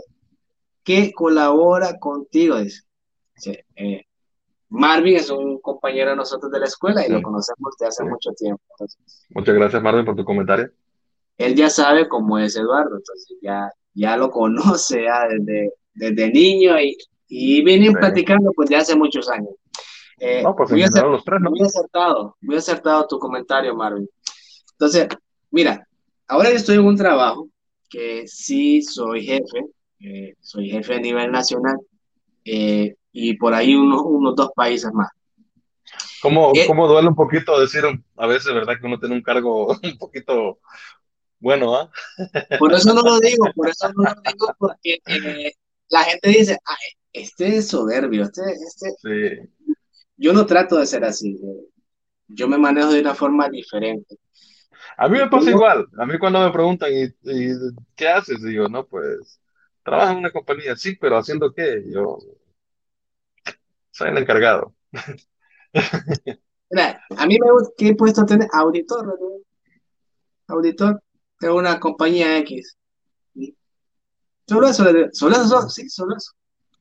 que colabora contigo. Dice. Eh, Marvin es un compañero de nosotros de la escuela y lo conocemos desde hace mucho tiempo. Muchas gracias, Marvin, por tu comentario. Él ya sabe cómo es Eduardo, entonces ya, ya lo conoce desde, desde niño y, y vienen platicando pues de hace muchos años. Eh, no, pues muy, acertado, los tres, ¿no? muy acertado, muy acertado tu comentario, Marvin. Entonces, mira, ahora yo estoy en un trabajo que sí soy jefe, eh, soy jefe a nivel nacional, eh, y por ahí unos, unos dos países más. ¿Cómo, ¿Cómo, duele un poquito decir a veces, verdad, que uno tiene un cargo un poquito bueno, ¿ah? Por eso no lo digo, por eso no lo digo, porque eh, la gente dice, este es soberbio, este, este... Sí. Yo no trato de ser así, eh, yo me manejo de una forma diferente. A mí me pasa igual, a mí cuando me preguntan, ¿y, y qué haces? Digo, no, pues, trabajo en una compañía, sí, pero ¿haciendo qué? Yo, soy el encargado. Mira, a mí me gusta, ¿qué puesto tener? Auditor, Auditor de una compañía X. Solo eso, solo eso, sí, solo eso.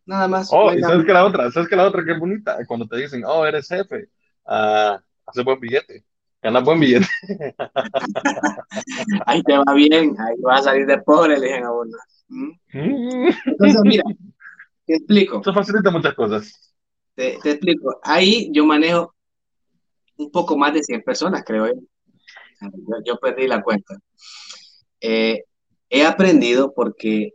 Nada más. Oh, y sabes que la otra, sabes que la otra que es bonita, cuando te dicen, oh, eres jefe, uh, hace buen billete, gana buen billete. ahí te va bien, ahí vas a salir de pobre, le dicen a uno. ¿Mm? Mm. Entonces, mira, te explico. Eso facilita muchas cosas. Te, explico. Ahí yo manejo un poco más de 100 personas, creo yo. Yo, perdí la cuenta. Eh, he aprendido porque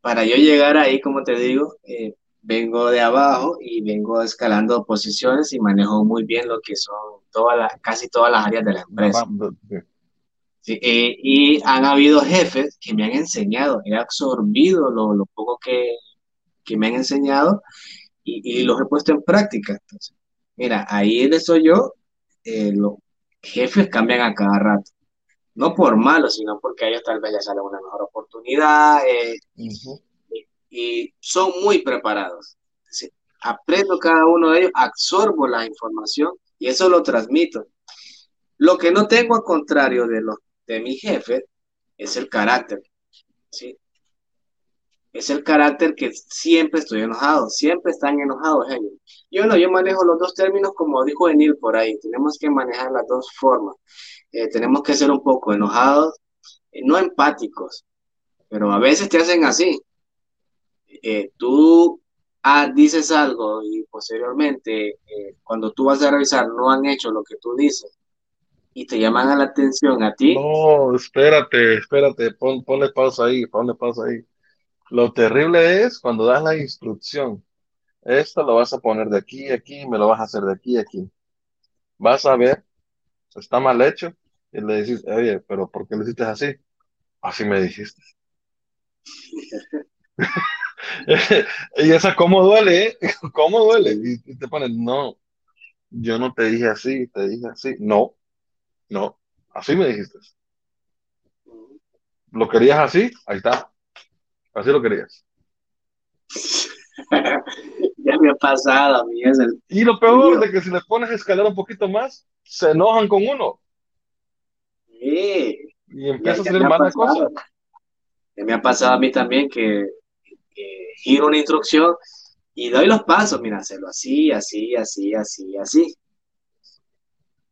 para yo llegar ahí, como te digo, eh, vengo de abajo y vengo escalando posiciones y manejo muy bien lo que son todas casi todas las áreas de la empresa. Eh, y han habido jefes que me han enseñado, he absorbido lo, lo poco que, que, me han enseñado y, los he puesto en práctica. Entonces, mira, ahí de eso yo, eh, los jefes cambian a cada rato. No por malo, sino porque a ellos tal vez les sale una mejor oportunidad eh, y, son muy preparados. aprendo cada uno de ellos, absorbo la información y eso lo transmito. Lo que no tengo al contrario de, los, de mi jefe es el carácter. ¿sí? es el carácter que siempre estoy enojado, siempre están enojados ellos. Yo no, yo manejo los dos términos como dijo Enil por ahí, tenemos que manejar las dos formas. Eh, tenemos que ser un poco enojados, eh, no empáticos, pero a veces te hacen así. Eh, tú ah, dices algo y posteriormente, cuando tú vas a revisar, no han hecho lo que tú dices y te llaman a la atención a ti. No, espérate, espérate, pon, ponle pausa ahí, ponle pausa ahí lo terrible es cuando das la instrucción. Esto lo vas a poner de aquí aquí, me lo vas a hacer de aquí aquí. Vas a ver, está mal hecho, y le dices, oye, pero ¿por qué lo hiciste así? Así me dijiste. y esa, ¿cómo duele? Eh? ¿Cómo duele? Y, te ponen, no, yo no te dije así, te dije así. No, no, así me dijiste. ¿Lo querías así? Ahí está. Así lo querías. ya me ha pasado a mí. Es Y lo peor de que si le pones a escalar un poquito más, se enojan con uno. Sí. Y empieza a salir malas cosas. Ya me ha pasado a mí también que, giro una instrucción y doy los pasos, mira, hacerlo así, así, así, así, así.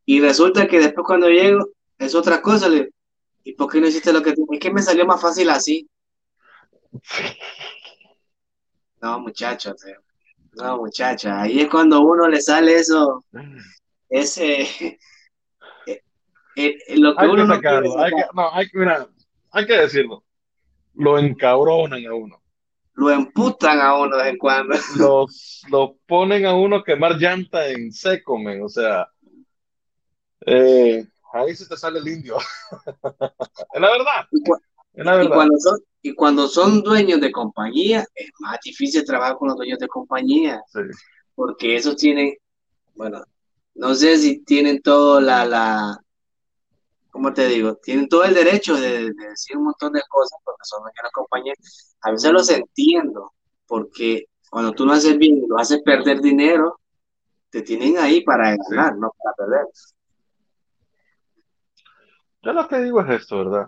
Y resulta que después cuando llego es otra cosa. Le, ¿Y por qué no hiciste lo que tú? Es que me salió más fácil así. No, muchachos, no, muchacha, ahí es cuando uno le sale eso, ese, eh, eh, lo que hay uno que sacarlo, no hay que, no, hay, mira, hay que decirlo, lo encabronan a uno. Lo emputan a uno de vez en cuando. Los, lo ponen a uno quemar llanta en seco, men, o sea, eh, ahí se te sale el indio. es la verdad. Es la verdad. Y cuando son, y cuando son dueños de compañía, es más difícil trabajar con los dueños de compañía. Porque esos tienen, bueno, no sé si tienen todo la, la, ¿cómo te digo? Tienen todo el derecho de, decir un montón de cosas porque son dueños de compañía. A veces los entiendo, porque cuando tú no haces bien y lo haces perder dinero, te tienen ahí para ganar, no para perder. Yo lo que digo es esto, ¿verdad?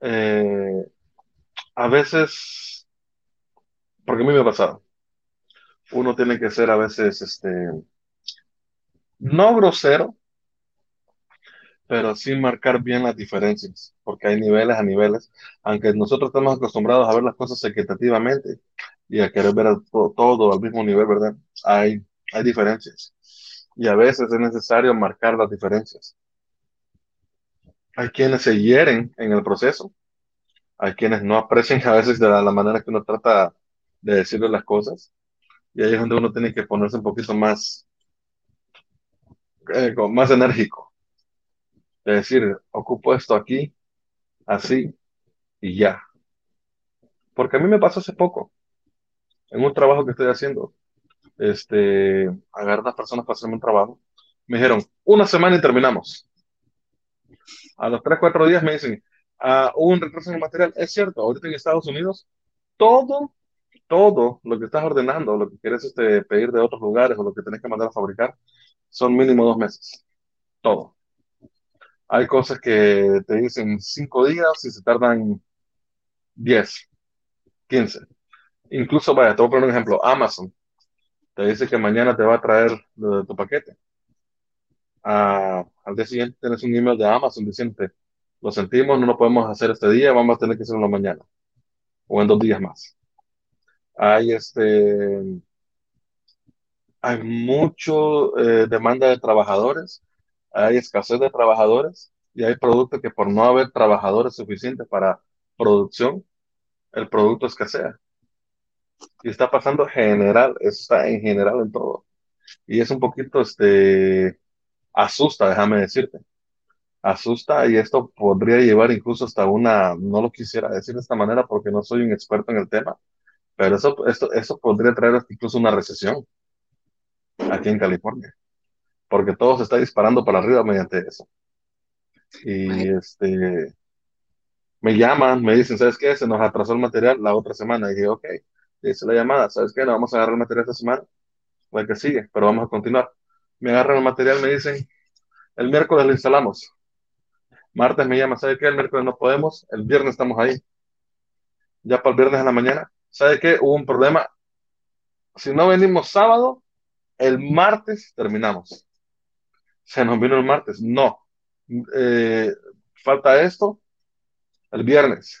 Eh, a veces, porque a mí me ha pasado, uno tiene que ser a veces, este, no grosero, pero sí marcar bien las diferencias, porque hay niveles a niveles, aunque nosotros estamos acostumbrados a ver las cosas equitativamente y a querer ver todo, al mismo nivel, ¿verdad? Hay, hay diferencias. Y a veces es necesario marcar las diferencias. Hay quienes se hieren en el proceso, hay quienes no aprecian a veces de la, manera que uno trata de decirle las cosas, y ahí es donde uno tiene que ponerse un poquito más, eh, más enérgico es decir, ocupo esto aquí, así y ya. Porque a mí me pasó hace poco, en un trabajo que estoy haciendo, este, agarré a unas personas para hacerme un trabajo, me dijeron, una semana y terminamos. A los 3, 4 días me dicen, ah, un retraso en el material. Es cierto, ahorita en Estados Unidos, todo, todo lo que estás ordenando, lo que quieres este, pedir de otros lugares o lo que tienes que mandar a fabricar, son mínimo dos meses. Todo. Hay cosas que te dicen cinco días y se tardan 10, 15. Incluso, vaya, te voy a poner un ejemplo. Amazon te dice que mañana te va a traer tu paquete. Ah, al día siguiente tienes un email de Amazon diciendo, lo sentimos, no lo podemos hacer este día, vamos a tener que hacerlo mañana o en dos días más. Hay este, hay mucho eh, demanda de trabajadores hay escasez de trabajadores y hay productos que por no haber trabajadores suficientes para producción, el producto escasea. Y está pasando general, está en general en todo. Y es un poquito, este, asusta, déjame decirte. Asusta y esto podría llevar incluso hasta una, no lo quisiera decir de esta manera porque no soy un experto en el tema, pero eso, esto, eso podría traer incluso una recesión aquí en California porque todo se está disparando para arriba mediante eso. Y este, me llaman, me dicen, ¿sabes qué? Se nos atrasó el material la otra semana. Y dije, ok, dice la llamada, ¿sabes qué? No vamos a agarrar el material esta semana, la que sigue, pero vamos a continuar. Me agarran el material, me dicen, el miércoles lo instalamos. Martes me llama, ¿sabe qué? El miércoles no podemos, el viernes estamos ahí. Ya para el viernes en la mañana, ¿sabe qué? Hubo un problema. Si no venimos sábado, el martes terminamos se nos vino el martes. No. Eh, falta esto el viernes.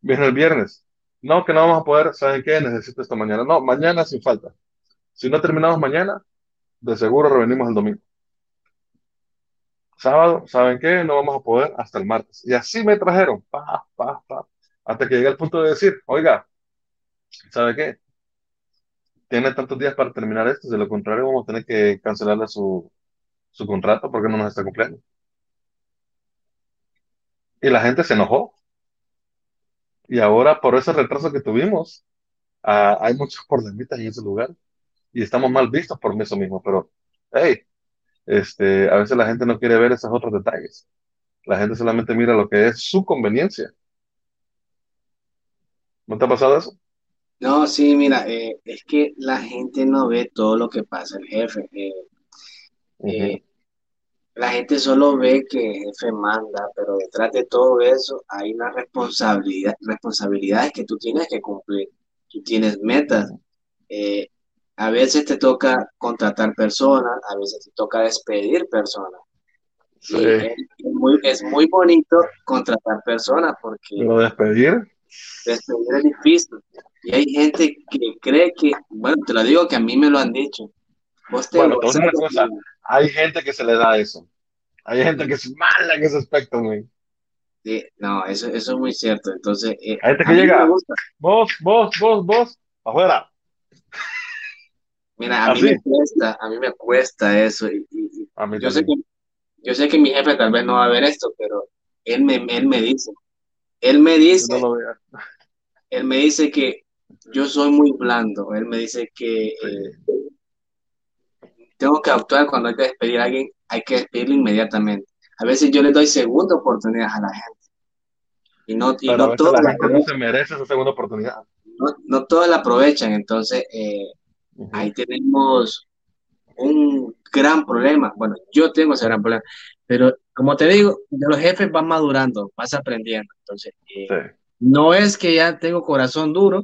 Viene el viernes. No, que no vamos a poder. ¿Saben qué? Necesito esta mañana. No, mañana sin falta. Si no terminamos mañana, de seguro revenimos el domingo. Sábado, ¿saben qué? No vamos a poder hasta el martes. Y así me trajeron, hasta que llegué al punto de decir, oiga, ¿sabe qué? Tiene tantos días para terminar esto, de lo contrario vamos a tener que cancelarle su, su contrato porque no nos está cumpliendo. Y la gente se enojó. Y ahora, por ese retraso que tuvimos, ah, hay muchos problemitas en ese lugar y estamos mal vistos por eso mismo. Pero, hey, este, a veces la gente no quiere ver esos otros detalles. La gente solamente mira lo que es su conveniencia. ¿No te ha pasado eso? No, sí, mira, eh, es que la gente no ve todo lo que pasa el jefe. Eh, eh, la gente solo ve que el jefe manda, pero detrás de todo eso hay una responsabilidad, responsabilidades que tú tienes que cumplir. Tú tienes metas. Eh, a veces te toca contratar personas, a veces te toca despedir personas. es, muy, bonito contratar personas porque... Pero despedir. Despedir es difícil. Y hay gente que cree que, bueno, te lo digo que a mí me lo han dicho. bueno, entonces una cosa, hay gente que se le da eso. Hay gente que es mala en ese aspecto, güey. Sí, no, eso, eso es muy cierto. Entonces, eh, hay gente que llega, vos, vos, vos, vos, afuera. Mira, a mí me cuesta, a mí me cuesta eso. Y, yo, sé que, yo sé que mi jefe tal vez no va a ver esto, pero él me, él me dice, él me dice, él me dice que yo soy muy blando, él me dice que eh, tengo que actuar cuando hay que despedir a alguien, hay que despedirlo inmediatamente. A veces yo le doy segunda oportunidad a la gente. Y no, y no todos la, no se merece esa segunda oportunidad. No, no todos la aprovechan, entonces eh, ahí tenemos un gran problema. Bueno, yo tengo ese gran problema, pero como te digo, los jefes van madurando, vas aprendiendo. Entonces, eh, no es que ya tengo corazón duro,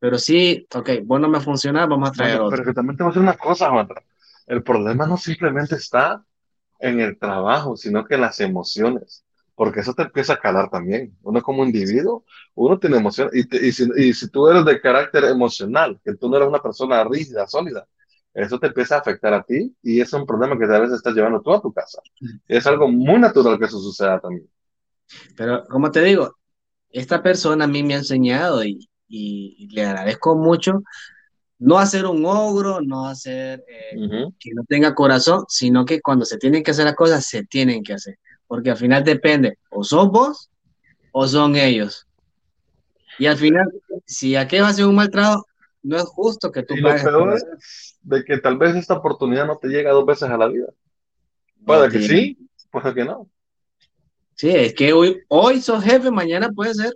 pero sí, ok, bueno, me funciona, vamos a traer otro. Pero que también te voy a decir una cosa, Juan. El problema no simplemente está en el trabajo, sino que en las emociones porque eso te empieza a calar también. Uno como individuo, uno tiene emociones, y, si, y, si, tú eres de carácter emocional, que tú no eres una persona rígida, sólida, eso te empieza a afectar a ti y es un problema que a veces estás llevando tú a tu casa. es algo muy natural que eso suceda también. Pero como te digo, esta persona a mí me ha enseñado y, y le agradezco mucho no hacer un ogro, no hacer eh, que no tenga corazón, sino que cuando se tienen que hacer las cosas, se tienen que hacer porque al final depende, o son vos o son ellos. Y al final, si aquello hace un mal trabajo, no es justo que tú y Lo peor es de que tal vez esta oportunidad no te llega dos veces a la vida. Puede que sí, puede que no. Sí, es que hoy, hoy sos jefe, mañana puede ser.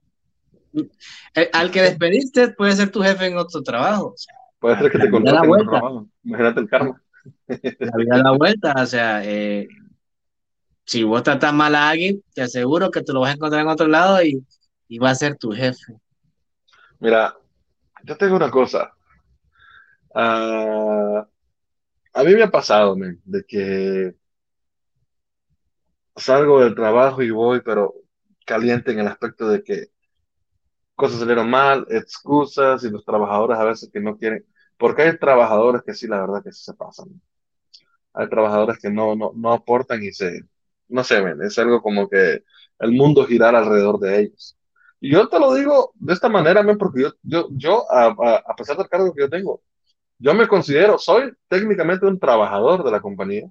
Eh, al que despediste puede ser tu jefe en otro trabajo. Puede ser que te contraten en trabajo. Imagínate el karma. La vida da vuelta, o sea, eh, si vos tratas mal a alguien, te aseguro que te lo vas a encontrar en otro lado y, va a ser tu jefe. Mira, yo tengo una cosa. Ah, a mí me ha pasado, de que salgo del trabajo y voy, pero caliente en el aspecto de que cosas salieron mal, excusas y los trabajadores a veces que no quieren, porque hay trabajadores que sí, la verdad que sí se pasan. Hay trabajadores que no, no, no aportan y se, no sé, es algo como que el mundo girar alrededor de ellos. Y yo te lo digo de esta manera, men, porque yo, yo, yo a, pesar del cargo que yo tengo, yo me considero, soy técnicamente un trabajador de la compañía,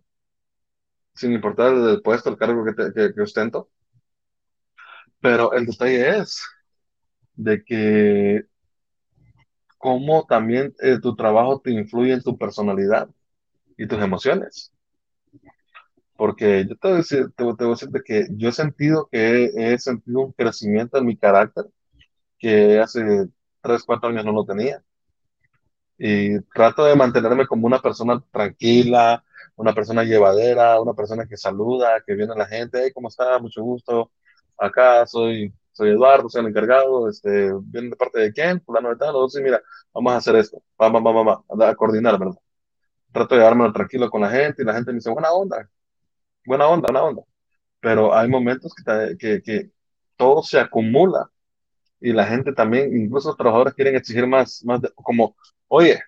sin importar el puesto, el cargo que, que, ostento. Pero el detalle es de que cómo también eh, tu trabajo te influye en tu personalidad y tus emociones. Porque yo te voy a decir, que yo he sentido que he, sentido un crecimiento en mi carácter que hace 3, 4 años no lo tenía. Y trato de mantenerme como una persona tranquila, una persona llevadera, una persona que saluda, que viene a la gente, hey, ¿cómo está? Mucho gusto. Acá soy, soy Eduardo, soy el encargado, este, viene de parte de quién, fulano de tal, o sí, mira, vamos a hacer esto, vamos, vamos, vamos, a coordinar, ¿verdad? Trato de llevármelo tranquilo con la gente y la gente me dice, buena onda, buena onda, buena onda. Pero hay momentos que, que, que todo se acumula y la gente también, incluso los trabajadores quieren exigir más, más como, oye,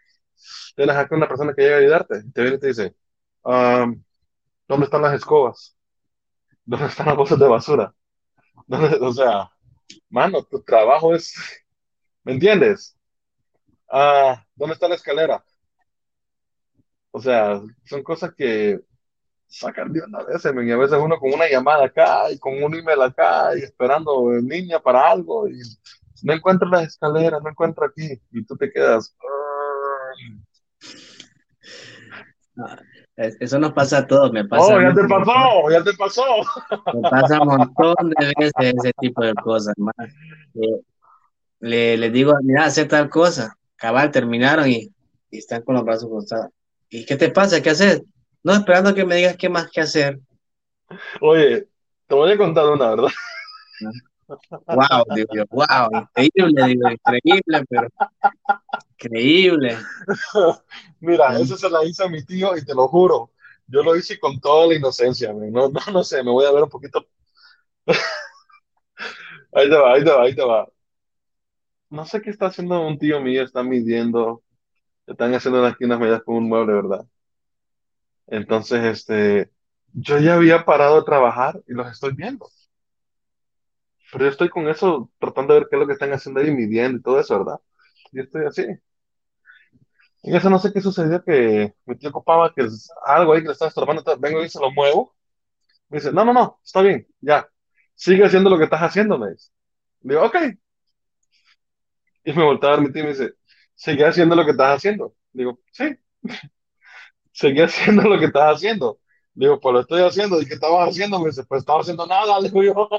tienes acá una persona que llega a ayudarte, te viene y te dice, ¿dónde están las escobas? ¿Dónde están las bolsas de basura? O sea, mano, tu trabajo es, ¿me entiendes? Ah, ¿Dónde está la escalera? O sea, son cosas que sacan de una vez, y a veces uno con una llamada acá y con un email acá y esperando en línea para algo y no encuentra las escaleras, no encuentra aquí y tú te quedas. Eso nos pasa a todos, me pasa. Oh, ya te pasó, ya te pasó. Me pasa un montón de veces ese tipo de cosas. Le, le digo, mira, hacer tal cosa. Cabal, terminaron y, y están con los brazos cruzados. ¿Y qué te pasa? ¿Qué haces? No, esperando que me digas qué más que hacer. Oye, te voy a contar una, ¿verdad? Wow, digo wow, increíble, digo, increíble, pero increíble. Mira, eso se la hice a mi tío y te lo juro, yo lo hice con toda la inocencia, no, no, no sé, me voy a ver un poquito. ahí te va, ahí te va, ahí te va. No sé qué está haciendo un tío mío, está midiendo, están haciendo aquí unas medidas con un mueble, ¿verdad? Entonces, este, yo ya había parado de trabajar y los estoy viendo. Pero yo estoy con eso, tratando de ver qué es lo que están haciendo ahí, midiendo y todo eso, ¿verdad? Y estoy así. En eso no sé qué sucedió, que mi tío copaba que algo ahí que le estaba estorbando, vengo y se lo muevo. Me dice, no, no, no, está bien, ya. Sigue haciendo lo que estás haciendo, me dice. Le digo, ok. Y me voltea a ver mi tío y me dice, sigue haciendo lo que estás haciendo. Digo, sí seguí haciendo lo que estás haciendo. Digo, pues lo estoy haciendo. ¿Y qué estabas haciendo? Me dice, pues estaba haciendo nada, digo yo.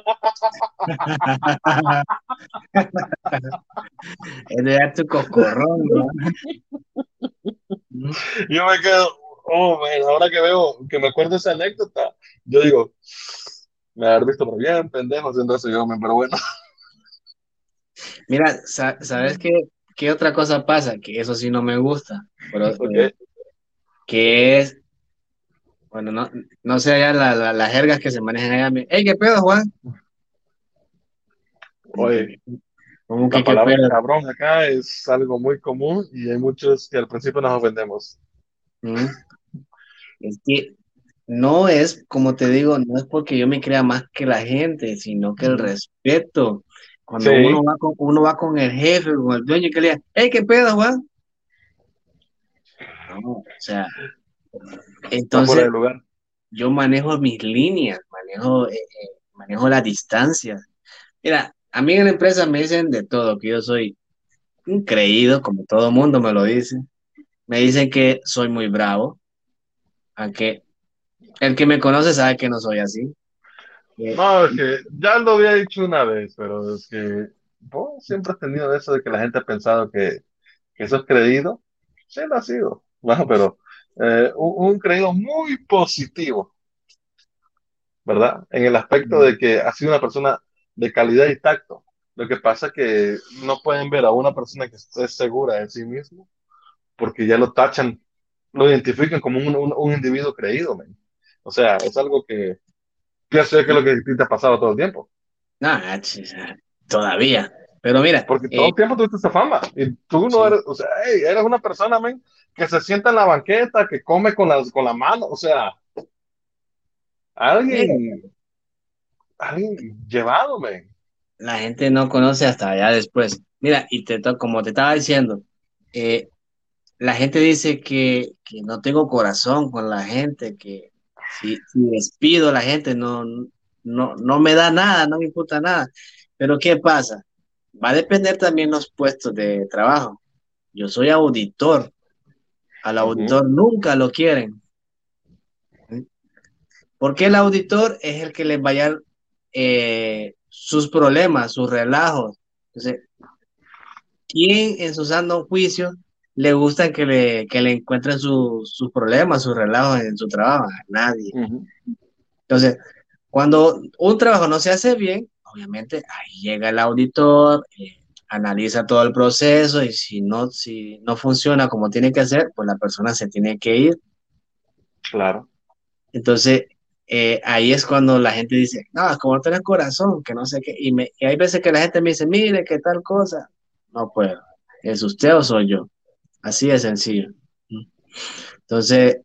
Era tu cocorrón, ¿no? Yo me quedo, Oh, ahora que veo, que me acuerdo esa anécdota, yo digo, me haber visto por bien, pendejo, haciendo eso yo, pero bueno. Mira, ¿sabes qué, qué otra cosa pasa? Que eso sí no me gusta, pero, eh, que es, bueno, no, no sé allá las jergas que se manejan allá. ¡Ey, qué pedo, Juan! Oye, como la palabra cabrón acá es algo muy común y hay muchos que al principio nos ofendemos. Es que no es, como te digo, no es porque yo me crea más que la gente, sino que el respeto. Cuando uno, va con, uno va con el jefe, con el dueño, que le diga, hey, ¿qué pedo, Juan? No, o sea, entonces yo manejo mis líneas, manejo, eh, eh, manejo las distancias. Mira, a mí en la empresa me dicen de todo, que yo soy un creído, como todo mundo me lo dice. Me dicen que soy muy bravo, aunque el que me conoce sabe que no soy así. No, es que ya lo había dicho una vez, pero es que vos siempre has tenido eso de que la gente ha pensado que, eso es creído. Sí, lo ha sido. Bueno, pero eh, un, creído muy positivo, ¿verdad? En el aspecto de que ha sido una persona de calidad y tacto. Lo que pasa es que no pueden ver a una persona que esté segura de sí mismo porque ya lo tachan, lo identifican como un, un, individuo creído. O sea, es algo que pienso que es lo que te ha pasado todo el tiempo. No, todavía. Pero mira. Porque todo el eh, tiempo tuviste esa fama. Y tú no eres, o sea, eres una persona, que se sienta en la banqueta, que come con, las, con la mano. O sea, alguien alguien llevado, La gente no conoce hasta allá después. Mira, y te como te estaba diciendo, eh, la gente dice que, no tengo corazón con la gente, que si, despido a la gente no, no, no me da nada, no me importa nada. Pero ¿qué pasa? Va a depender también los puestos de trabajo. Yo soy auditor. Al auditor nunca lo quieren. Porque el auditor es el que les vaya eh, sus problemas, sus relajos. Entonces, ¿quién en su sano juicio le gusta que le, que le encuentren sus problemas, sus relajos en su trabajo? Nadie. Entonces, cuando un trabajo no se hace bien, obviamente ahí llega el auditor, eh, analiza todo el proceso y si no, si no funciona como tiene que hacer, pues la persona se tiene que ir. Claro. Entonces, eh, ahí es cuando la gente dice, no, es como no tenés corazón, que no sé qué, y, me, hay veces que la gente me dice, mire, qué tal cosa, no puedo, ¿es usted o soy yo? Así de sencillo. Entonces,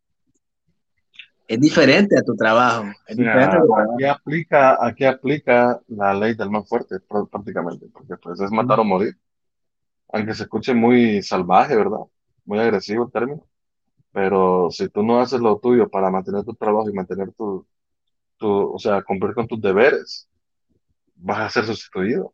es diferente a tu trabajo. Es diferente Aquí, aplica, aquí aplica la ley del más fuerte prácticamente, porque pues es matar o morir. Aunque se escuche muy salvaje, ¿verdad? Muy agresivo el término. Pero si tú no haces lo tuyo para mantener tu trabajo y mantener tu, o sea, cumplir con tus deberes, vas a ser sustituido.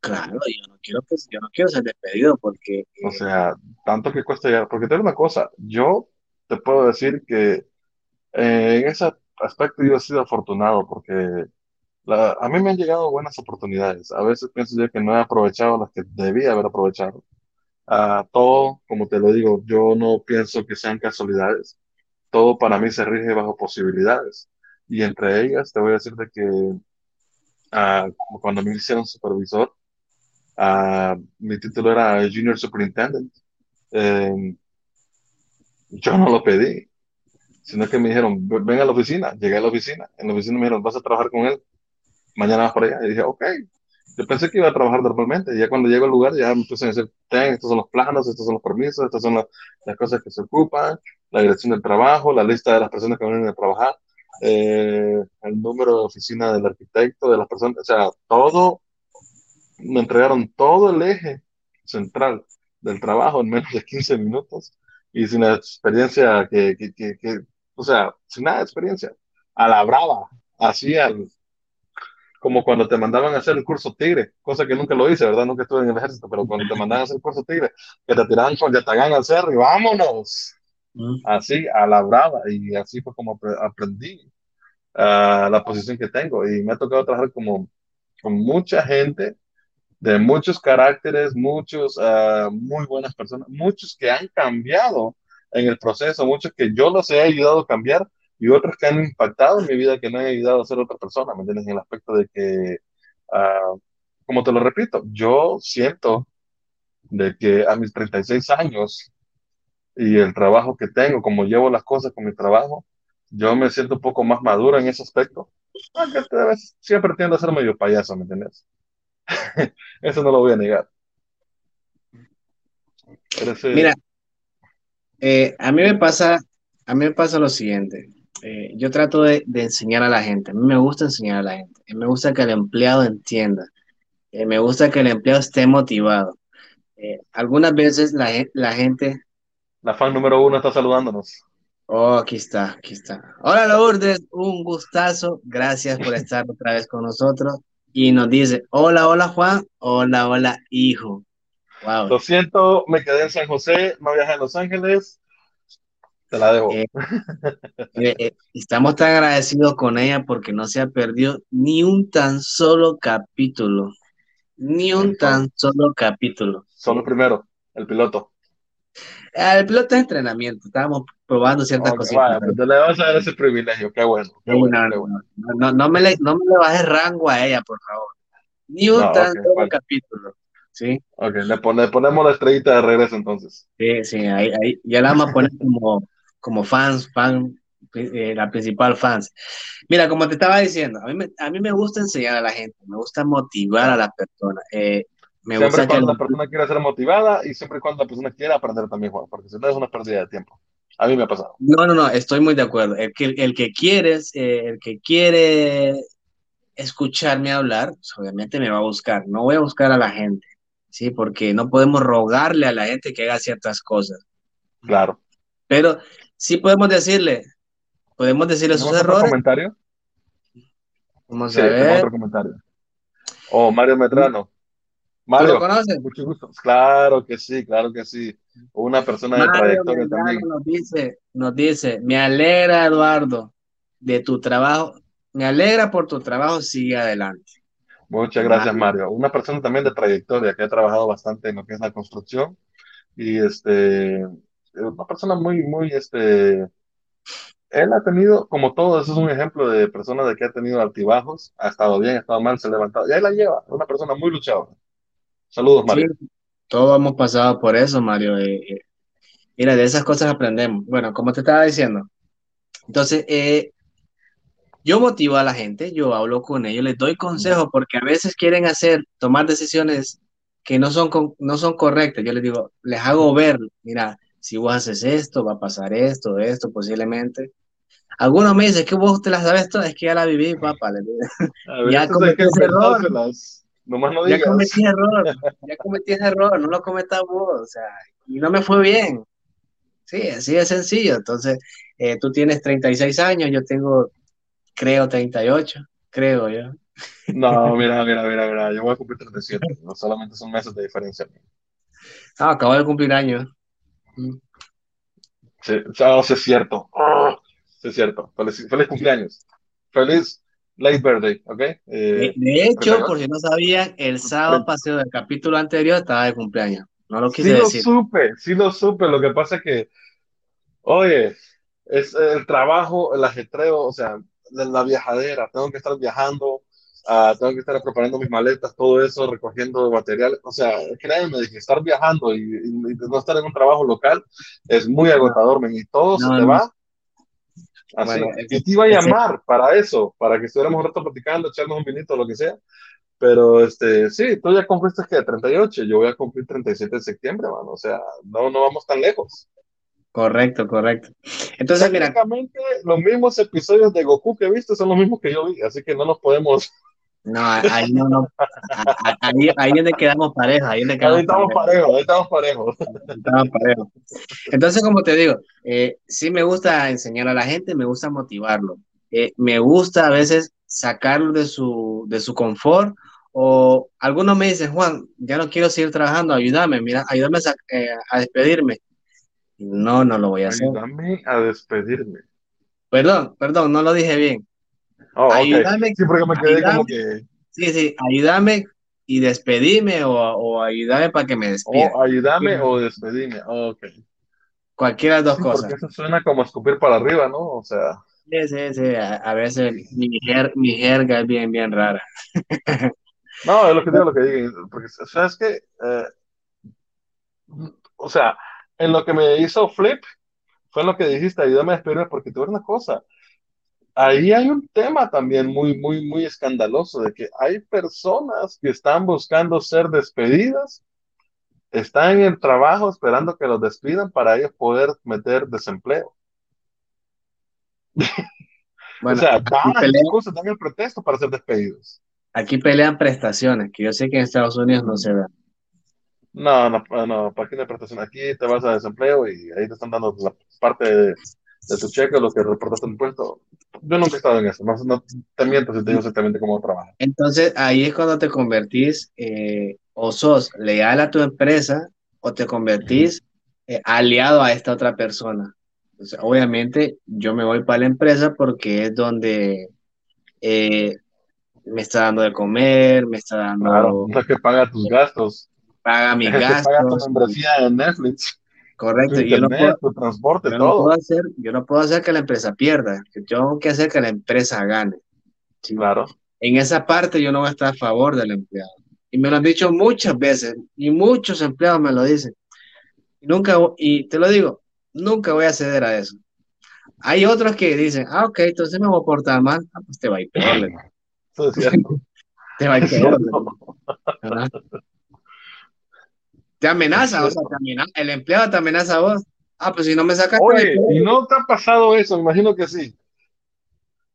Claro, yo no quiero yo no quiero ser despedido porque o sea, tanto que cuesta llegar, porque te una cosa, yo te puedo decir que eh, en ese aspecto yo he sido afortunado porque a mí me han llegado buenas oportunidades. A veces pienso yo que no he aprovechado las que debía haber aprovechado. a todo, como te lo digo, yo no pienso que sean casualidades todo para mí se rige bajo posibilidades. Y entre ellas te voy a decir de que ah, cuando me hicieron supervisor, ah, mi título era Junior Superintendent. Em, yo no lo pedí, sino que me dijeron, ven a la oficina. Llegué a la oficina. En la oficina me dijeron, vas a trabajar con él. Mañana vas para allá. Y dije, ok. Yo pensé que iba a trabajar normalmente. Ya cuando llego al lugar, ya me puse a decir, ten, estos son los planos, estos son los permisos, estas son las, las cosas que se ocupan, la dirección del trabajo, la lista de las personas que vienen a trabajar, eh, el número de oficina del arquitecto, de las personas, o sea, todo, me entregaron todo el eje central del trabajo en menos de 15 minutos y sin la experiencia que, que, que, o sea, sin nada de experiencia, a la brava, así al, como cuando te mandaban a hacer el curso Tigre, cosa que nunca lo hice, ¿verdad? Nunca estuve en el ejército, pero cuando te mandaban a hacer el curso Tigre, que te tiraban con Yatagán al cerro y vámonos. Así, a la brava, y así fue como aprendí uh, la posición que tengo. Y me ha tocado trabajar como con mucha gente de muchos caracteres, muchos, uh, muy buenas personas, muchos que han cambiado en el proceso, muchos que yo los he ayudado a cambiar y otros que han impactado en mi vida que no han ayudado a ser otra persona, ¿me entiendes? En el aspecto de que, uh, como te lo repito, yo siento de que a mis 36 años y el trabajo que tengo, como llevo las cosas con mi trabajo, yo me siento un poco más maduro en ese aspecto. Aunque siempre tiendo a ser medio payaso, ¿me entiendes? Eso no lo voy a negar. Mira, eh, a mí me pasa, a mí me pasa lo siguiente. Eh, yo trato de, enseñar a la gente. A mí me gusta enseñar a la gente. me gusta que el empleado entienda. Eh, me gusta que el empleado esté motivado. algunas veces la, la gente... La fan número uno está saludándonos. Oh, aquí está, aquí está. Hola Lourdes, un gustazo. Gracias por estar otra vez con nosotros. Y nos dice, hola, hola Juan, hola, hola hijo. Wow. Lo siento, me quedé en San José, no viajé a Los Ángeles. Te la dejo. Eh, eh, estamos tan agradecidos con ella porque no se ha perdido ni un tan solo capítulo. Ni un tan solo capítulo. Solo primero, el piloto. El piloto de entrenamiento, estábamos probando ciertas cosas. Bueno, pues le vas a dar ese privilegio, qué bueno. Qué bueno, no, no, me le, no me le bajes rango a ella, por favor. Ni un tanto capítulo. ¿sí? Ok, le, ponemos la estrellita de regreso entonces. Sí, sí, ahí, ahí ya la vamos a poner como, como fans, fan, eh, la principal fans. Mira, como te estaba diciendo, a mí, me, a mí me gusta enseñar a la gente, me gusta motivar a la persona. Eh, me siempre gusta cuando la persona quiera ser motivada y siempre cuando la persona quiera aprender también, Juan, porque si no es una pérdida de tiempo. A mí me ha pasado. No, no, no, estoy muy de acuerdo. El que, el que quiere, eh, el que quiere escucharme hablar, pues, obviamente me va a buscar. No voy a buscar a la gente, ¿sí? Porque no podemos rogarle a la gente que haga ciertas cosas. Claro. Pero sí podemos decirle, podemos decirle sus errores. comentario? Vamos a ver. Otro comentario. O Mario Medrano. Mario, ¿Lo conoces? Mucho gusto. Claro que sí, claro que sí. Una persona de trayectoria también. Nos dice, nos dice, me alegra, Eduardo, de tu trabajo. Me alegra por tu trabajo, sigue adelante. Muchas gracias, Mario. Una persona también de trayectoria que ha trabajado bastante en lo que es la construcción y este, una persona muy, muy, este, él ha tenido, como todo, eso es un ejemplo de persona de que ha tenido altibajos, ha estado bien, ha estado mal, se ha levantado, y ahí la lleva, una persona muy luchadora. Saludos, Mario. todos hemos pasado por eso, Mario. Eh, mira, de esas cosas aprendemos. Bueno, como te estaba diciendo, entonces, eh, yo motivo a la gente, yo hablo con ellos, les doy consejos porque a veces quieren hacer, tomar decisiones que no son, no son correctas. Yo les digo, les hago ver, mira, si vos haces esto, va a pasar esto, esto, posiblemente. Algunos me dicen que vos te las sabes todas, es que ya la viví, papá. ya cometí ese error. No Ya cometí error, ya cometí ese error, no lo cometas vos, o sea, y no me fue bien. Sí, así de sencillo. Entonces, eh, tú tienes 36 años, yo tengo, creo, 38, creo yo. No, mira, mira, mira, mira, yo voy a cumplir 37, no solamente son meses de diferencia. Ah, acabo de cumplir años. Mm. Sí, oh, sí, es cierto. Oh, sí, es cierto. Feliz, feliz cumpleaños. Feliz late birthday, ¿ok? Eh, de, hecho, por si no sabían, el sábado paseo del capítulo anterior estaba de cumpleaños. No lo quise decir. Sí lo supe, sí lo supe. Lo que pasa es que, oye, es el trabajo, el ajetreo, o sea, la, viajadera. Tengo que estar viajando, uh, tengo que estar preparando mis maletas, todo eso, recogiendo material. O sea, créanme, que estar viajando y, no estar en un trabajo local es muy agotador, y todo se te va Así, que te iba a llamar para eso, para que estuviéramos un rato platicando, echarnos un vinito, lo que sea. Pero este, sí, tú ya cumpliste que 38, yo voy a cumplir 37 de septiembre, mano. O sea, no, no vamos tan lejos. Correcto, correcto. Entonces, mira. los mismos episodios de Goku que viste son los mismos que yo vi, así que no nos podemos no, ahí no, no. Ahí, ahí es donde quedamos pareja. Ahí, quedamos estamos parejos, ahí estamos parejos. Estamos parejos. Entonces, como te digo, eh, sí me gusta enseñar a la gente, me gusta motivarlo. Eh, me gusta a veces sacarlo de su, de su confort. O algunos me dicen, Juan, ya no quiero seguir trabajando, ayúdame, mira, ayúdame a, eh, a despedirme. No, no lo voy a hacer. Ayúdame a despedirme. Perdón, perdón, no lo dije bien. Oh, ayúdame. Sí, porque me quedé como que. Sí, sí, ayúdame y despedime o, o ayúdame para que me despida. O ayúdame o despedime. ok. Cualquiera de las dos cosas. Porque eso suena como escupir para arriba, ¿no? O sea. Sí, sí, sí. A, veces mi, mi jerga es bien, bien rara. no, es lo que digo, lo que digo. Porque, ¿sabes qué? Eh, o sea, en lo que me hizo flip fue lo que dijiste, ayúdame a despedirme porque tú eres una cosa. Ahí hay un tema también muy, muy, muy escandaloso de que hay personas que están buscando ser despedidas, están en el trabajo esperando que los despidan para ellos poder meter desempleo. o sea, dan cosas, dan el pretexto para ser despedidos. Aquí pelean prestaciones, que yo sé que en Estados Unidos no se da. No, no, no, ¿para qué prestación? Aquí te vas a desempleo y ahí te están dando la parte de, tu cheque, lo que reportaste en impuesto. Yo nunca he estado en eso, no, no te miento si te digo exactamente cómo trabaja. Entonces, ahí es cuando te convertís eh, o sos leal a tu empresa o te convertís eh, aliado a esta otra persona. obviamente, yo me voy para la empresa porque es donde eh, me está dando de comer, me está dando... Claro, es que paga tus gastos paga mi gasto. Paga tu membresía en Netflix. Correcto. yo no puedo, transporte, yo todo. No puedo hacer, yo no puedo hacer que la empresa pierda. Yo tengo que hacer que la empresa gane. Claro. En esa parte yo no voy a estar a favor del empleado. Y me lo han dicho muchas veces. Y muchos empleados me lo dicen. Y, nunca, y te lo digo, nunca voy a ceder a eso. Hay otros que dicen, ah, ok, entonces me voy a portar mal. Ah, pues te va a ir peor. Eso es cierto. te va a ir peor. Te amenaza, o sea, el empleado te amenaza a vos. Ah, pues si no me sacas. Oye, ¿y no te ha pasado eso? Me imagino que sí.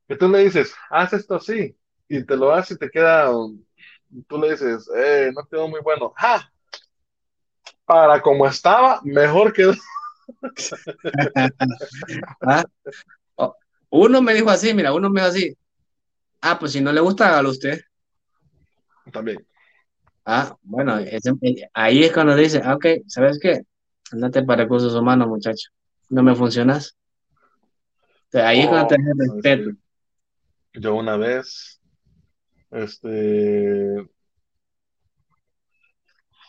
Que tú le dices, haz esto así, y te lo hace y te queda. Tú le dices, eh, no quedó muy bueno. ¡Ja! Para como estaba, mejor quedó. ¿Ah? Uno me dijo así, mira, uno me dijo así. Ah, pues si no le gusta, hágalo usted. También. Ah, bueno, eh, ahí es cuando dice, ah, ok, ¿sabes qué? Andate para recursos humanos, muchacho. No me funcionas. ahí es cuando te oh, respeto. Yo una vez, este,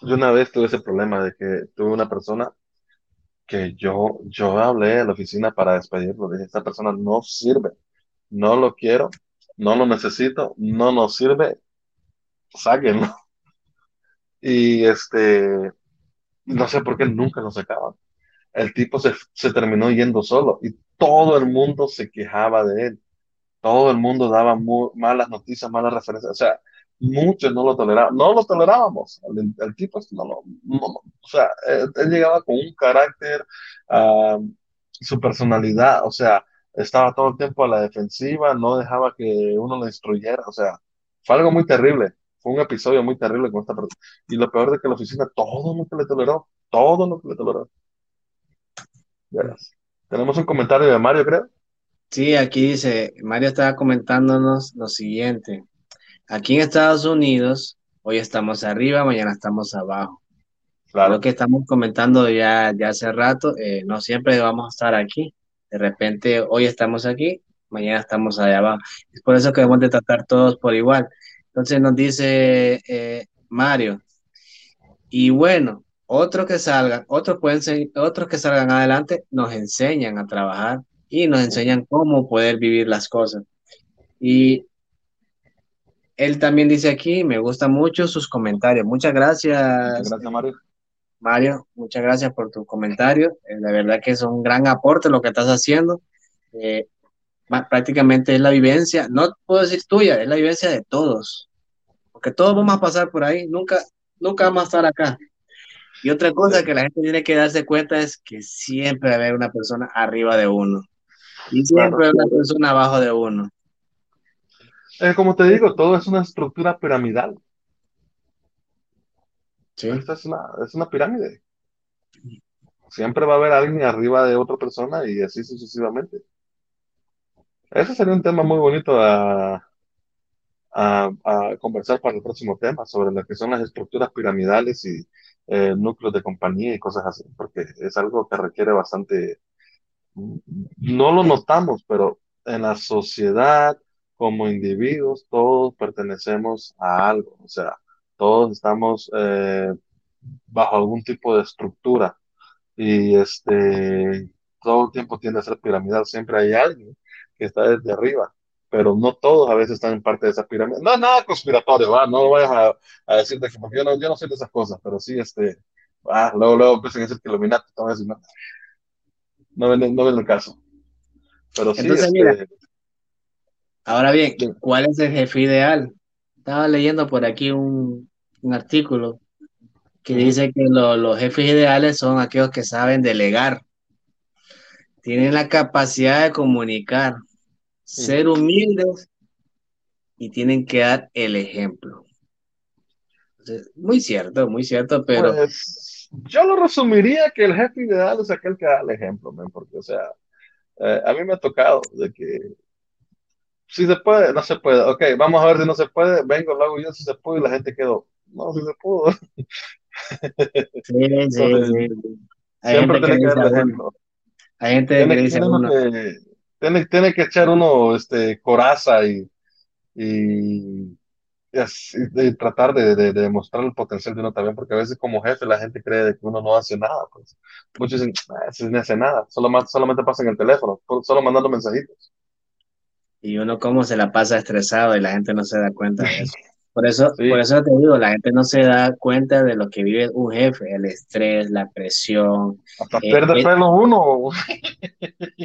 yo una vez tuve ese problema de que tuve una persona que yo, yo hablé a la oficina para despedirlo. Dije, esta persona no sirve, no lo quiero, no lo necesito, no nos sirve, sáquenlo. Y este, no sé por qué nunca lo sacaban. El tipo se, se terminó yendo solo y todo el mundo se quejaba de él. Todo el mundo daba malas noticias, malas referencias. O sea, muchos no lo toleraban. No lo tolerábamos. El, tipo no, no, o sea, él, llegaba con un carácter, ah, su personalidad, o sea, estaba todo el tiempo a la defensiva, no dejaba que uno lo instruyera. O sea, fue algo muy terrible fue un episodio muy terrible con esta persona. Y lo peor de que la oficina, todo lo que le toleró, todo lo que le toleró. Tenemos un comentario de Mario, creo. Sí, aquí dice, Mario estaba comentándonos lo siguiente. Aquí en Estados Unidos, hoy estamos arriba, mañana estamos abajo. Claro. Lo que estamos comentando ya, ya hace rato, eh, no siempre vamos a estar aquí. De repente, hoy estamos aquí, mañana estamos allá abajo. Es por eso que debemos de tratar todos por igual. Entonces nos dice eh, Mario, y bueno, otros que salgan, otros pueden ser, otros que salgan adelante nos enseñan a trabajar y nos enseñan cómo poder vivir las cosas. Y él también dice aquí, me gustan mucho sus comentarios. Muchas gracias. gracias, Mario. Mario, muchas gracias por tu comentario. Eh, la verdad que es un gran aporte lo que estás haciendo. Eh, prácticamente es la vivencia, no puedo decir tuya, es la vivencia de todos, porque todos vamos a pasar por ahí, nunca, nunca vamos a estar acá. Y otra cosa que la gente tiene que darse cuenta es que siempre va a haber una persona arriba de uno y siempre hay una persona abajo de uno. Eh, como te digo, todo es una estructura piramidal. Sí. Esta es una, es una pirámide. Siempre va a haber alguien arriba de otra persona y así sucesivamente. Ese sería un tema muy bonito a, conversar para el próximo tema, sobre lo que son las estructuras piramidales y eh, núcleos de compañía y cosas así, porque es algo que requiere bastante, no lo notamos, pero en la sociedad, como individuos, todos pertenecemos a algo, o sea, todos estamos eh, bajo algún tipo de estructura y este, todo el tiempo tiende a ser piramidal, siempre hay alguien que está desde arriba, pero no todos a veces están en parte de esa pirámide. No es nada conspiratorio, ¿va? no vayas a, a decirte que porque yo no, yo no soy de esas cosas, pero sí, este, ah, luego, luego empiezan a decir que Illuminati, no, no, no ven, no ven el caso. Pero sí, Entonces, mira, este, ahora bien, ¿cuál es el jefe ideal? Estaba leyendo por aquí un, un artículo que dice que los jefes ideales son aquellos que saben delegar, tienen la capacidad de comunicar, ser humildes y tienen que dar el ejemplo. muy cierto, muy cierto, pero... Pues, yo lo resumiría que el jefe ideal es aquel que da el ejemplo, porque, o sea, eh, a mí me ha tocado de que si se puede, no se puede, ok, vamos a ver si no se puede, vengo, lo hago yo si se puede y la gente quedó, no, si se pudo. Sí, sí, sí. siempre tiene que dar ejemplo. Hay gente que dice tiene, tiene, que echar uno este, coraza y, y, y, tratar de, de, de, demostrar el potencial de uno también, porque a veces como jefe la gente cree que uno no hace nada. Pues. Muchos dicen, ah, no hace nada, solamente, solamente pasa en el teléfono, solo mandando mensajitos. Y uno como se la pasa estresado y la gente no se da cuenta de eso. Por eso, por eso te digo, la gente no se da cuenta de lo que vive un jefe, el estrés, la presión. Hasta eh, pierde pelo uno.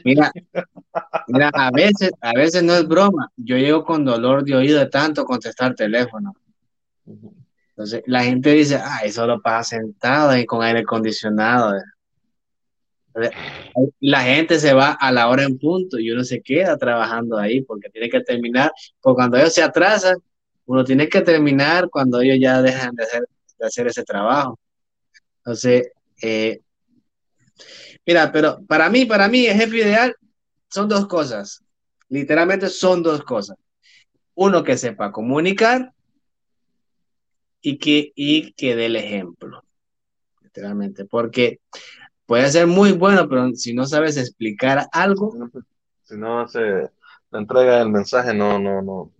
Mira, mira, a veces, a veces no es broma. Yo llego con dolor de oído de tanto contestar teléfono. Entonces, la gente dice, ah, eso lo pasa sentado y con aire acondicionado. La gente se va a la hora en punto y uno se queda trabajando ahí porque tiene que terminar, porque cuando ellos se atrasan, uno tiene que terminar cuando ellos ya dejan de hacer, de hacer ese trabajo. Entonces, eh, mira, pero para mí, para mí, el jefe ideal son dos cosas. Literalmente son dos cosas. Uno que sepa comunicar y que, y que dé el ejemplo. Literalmente, porque puede ser muy bueno, pero si no sabes explicar algo. Si no se entrega el mensaje, no, no, no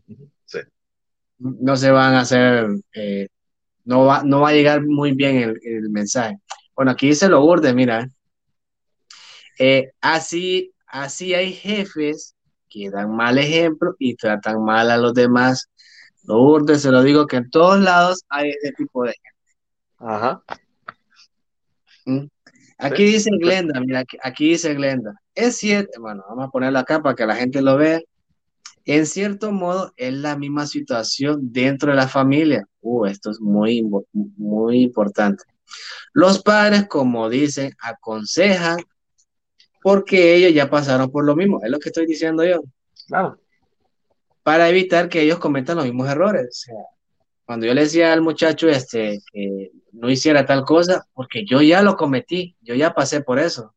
no se van a hacer, eh, no, va, no va a llegar muy bien el, mensaje. Bueno, aquí dice lo urde, mira. Eh, así, así hay jefes que dan mal ejemplo y tratan mal a los demás. Lo urde, se lo digo que en todos lados hay ese tipo de gente. Ajá. ¿Mm? Aquí dice Glenda, mira, aquí, aquí dice Glenda. Es cierto, bueno, vamos a ponerlo acá para que la gente lo vea. En cierto modo, es la misma situación dentro de la familia. Uh, esto es muy, muy importante. Los padres, como dicen, aconsejan porque ellos ya pasaron por lo mismo. Es lo que estoy diciendo yo. Claro. Para evitar que ellos cometan los mismos errores. O sea, cuando yo le decía al muchacho este que no hiciera tal cosa, porque yo ya lo cometí, yo ya pasé por eso.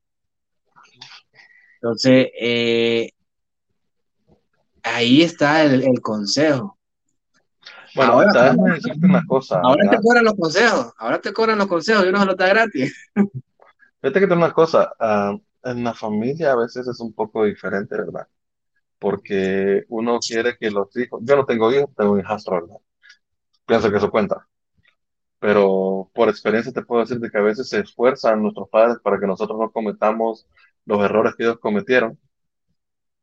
Entonces, eh, ahí está el, consejo. Bueno, ahora, una cosa. Ahora te cobran los consejos, ahora te cobran los consejos y uno se los da gratis. Fíjate que tengo una cosa, ah, en la familia a veces es un poco diferente, ¿verdad? Porque uno quiere que los hijos, yo no tengo hijos, tengo un hijastro, ¿verdad? Pienso que eso cuenta. Pero por experiencia te puedo decir de que a veces se esfuerzan nuestros padres para que nosotros no cometamos los errores que ellos cometieron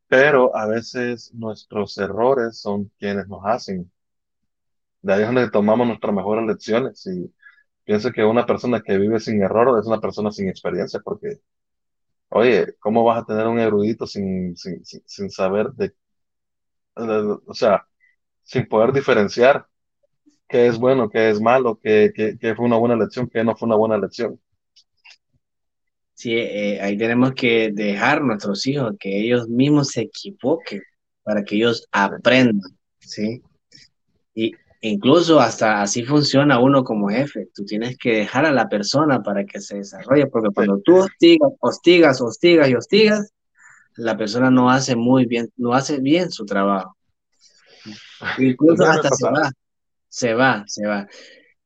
pero a veces nuestros errores son quienes nos hacen. De ahí es donde tomamos nuestras mejores lecciones y pienso que una persona que vive sin error es una persona sin experiencia, porque, oye, ¿cómo vas a tener un erudito sin, sin, sin, saber de, o sea, sin poder diferenciar qué es bueno, qué es malo, qué, qué, qué fue una buena lección, qué no fue una buena lección? Sí, eh, ahí tenemos que dejar a nuestros hijos que ellos mismos se equivoquen para que ellos aprendan, ¿sí? Y incluso hasta así funciona uno como jefe. Tú tienes que dejar a la persona para que se desarrolle, porque cuando tú hostigas, hostigas, hostigas y hostigas, la persona no hace muy bien, no hace bien su trabajo. Incluso hasta se va, se va, se va.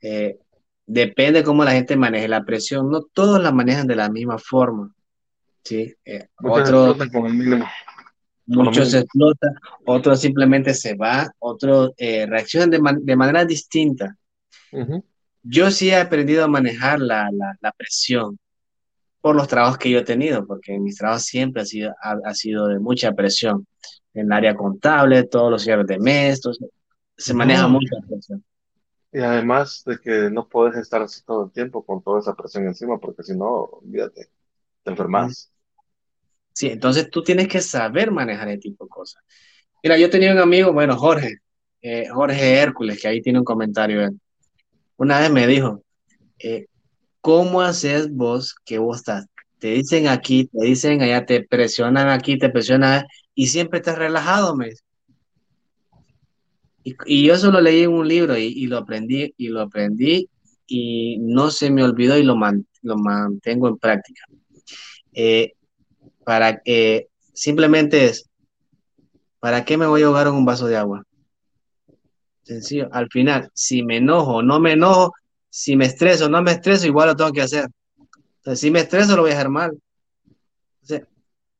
Eh, depende cómo la gente maneje la presión. No todos la manejan de la misma forma. ¿sí? Eh, otros muchos explotan, otros simplemente se va, otros eh, reaccionan de, manera distinta. Yo sí he aprendido a manejar la, la, presión por los trabajos que yo he tenido, porque mis trabajos siempre ha sido, ha, sido de mucha presión. En el área contable, todos los cierres de mes, se maneja mucha presión. Y además de que no puedes estar así todo el tiempo con toda esa presión encima, porque si no, olvídate, te enfermas. Sí, entonces tú tienes que saber manejar ese tipo de cosas. Mira, yo tenía un amigo, bueno, Jorge, eh, Jorge Hércules, que ahí tiene un comentario. Una vez me dijo, eh, ¿cómo haces vos que vos estás? Te dicen aquí, te dicen allá, te presionan aquí, te presionan y siempre estás relajado, me y, yo eso lo leí en un libro y, lo aprendí y lo aprendí y no se me olvidó y lo, lo mantengo en práctica. Eh, para que simplemente es, ¿para qué me voy a ahogar en un vaso de agua? Sencillo, al final, si me enojo o no me enojo, si me estreso o no me estreso, igual lo tengo que hacer. Entonces, si me estreso, lo voy a hacer mal. Entonces,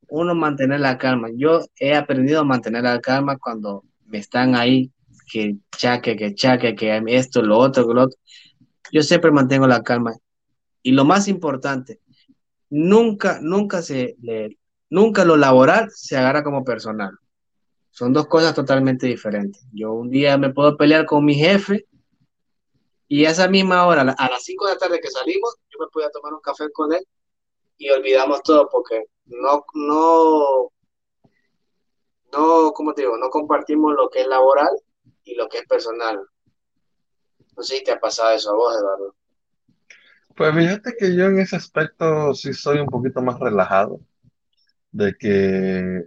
uno mantener la calma. Yo he aprendido a mantener la calma cuando me están ahí que chaque, que chaque, que esto, lo otro, lo otro. Yo siempre mantengo la calma. Y lo más importante, nunca, nunca se le, nunca lo laboral se agarra como personal. Son dos cosas totalmente diferentes. Yo un día me puedo pelear con mi jefe y a esa misma hora, a las 5 de la tarde que salimos, yo me puedo tomar un café con él y olvidamos todo porque no, no, no, ¿cómo te digo? No compartimos lo que es laboral y lo que es personal. No sé si te ha pasado eso a vos, Eduardo. Pues fíjate que yo en ese aspecto sí soy un poquito más relajado, de que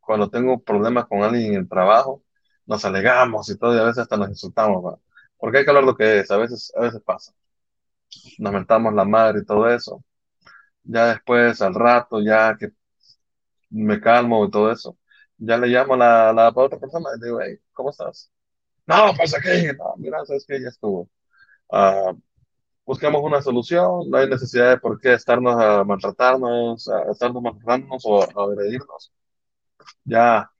cuando tengo problemas con alguien en el trabajo, nos alegamos y todo, y a veces hasta nos insultamos, porque hay que hablar lo que es, a veces, a veces pasa. Nos mentamos la madre y todo eso. Ya después, al rato, ya que me calmo y todo eso, ya le llamo a la, la otra persona y digo, hey, ¿cómo estás? No, pasa que, no, mira, sabes que ya estuvo. Uh, buscamos una solución, no hay necesidad de por qué estarnos a maltratarnos, a estarnos maltratándonos o a agredirnos. Ya,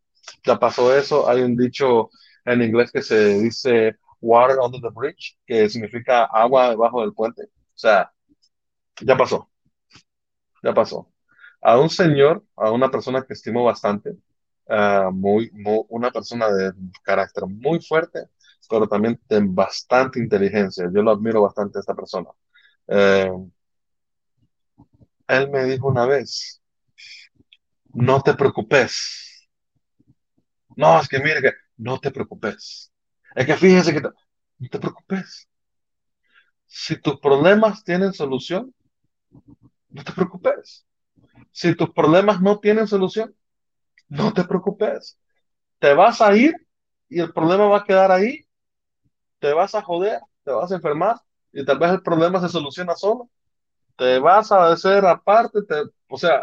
ya pasó eso. Hay un dicho en inglés que se dice water under the bridge, que significa agua debajo del puente. O sea, ya pasó. Ya pasó. A un señor, a una persona que estimo bastante, Ah, muy, una persona de carácter muy fuerte, pero también de bastante inteligencia. Yo lo admiro bastante a esta persona. Eh, él me dijo una vez, no te preocupes. No, es que mire que no te preocupes. Es que fíjese que no te preocupes. Si tus problemas tienen solución, no te preocupes. Si tus problemas no tienen solución, no te preocupes. Te vas a ir y el problema va a quedar ahí. Te vas a joder, te vas a enfermar y tal vez el problema se soluciona solo. Te vas a hacer aparte, o sea,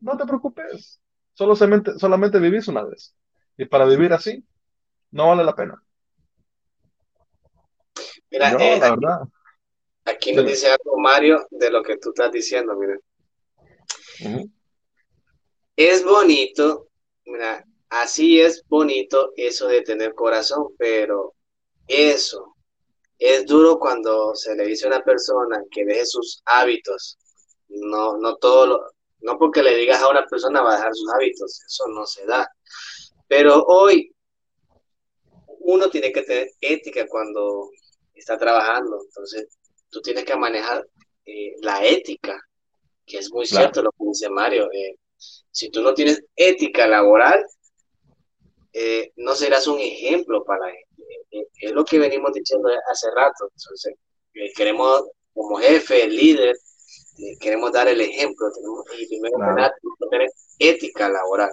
no te preocupes. Solamente, solamente vivís una vez. Y para vivir así, no vale la pena. Mira, eh, la aquí, verdad. Aquí me dice algo Mario de lo que tú estás diciendo, mire es bonito, mira, así es bonito eso de tener corazón, pero eso es duro cuando se le dice a una persona que deje sus hábitos. No, no todo lo, no porque le digas a una persona va a dejar sus hábitos, eso no se da. Pero hoy uno tiene que tener ética cuando está trabajando, entonces tú tienes que manejar eh, la ética, que es muy cierto lo que dice Mario. Eh, si tú no tienes ética laboral, eh, no serás un ejemplo para la gente. Eh, es lo que venimos diciendo hace rato. Entonces, eh, queremos, como jefe, líder, queremos dar el ejemplo. Tenemos, y primero tener ética laboral.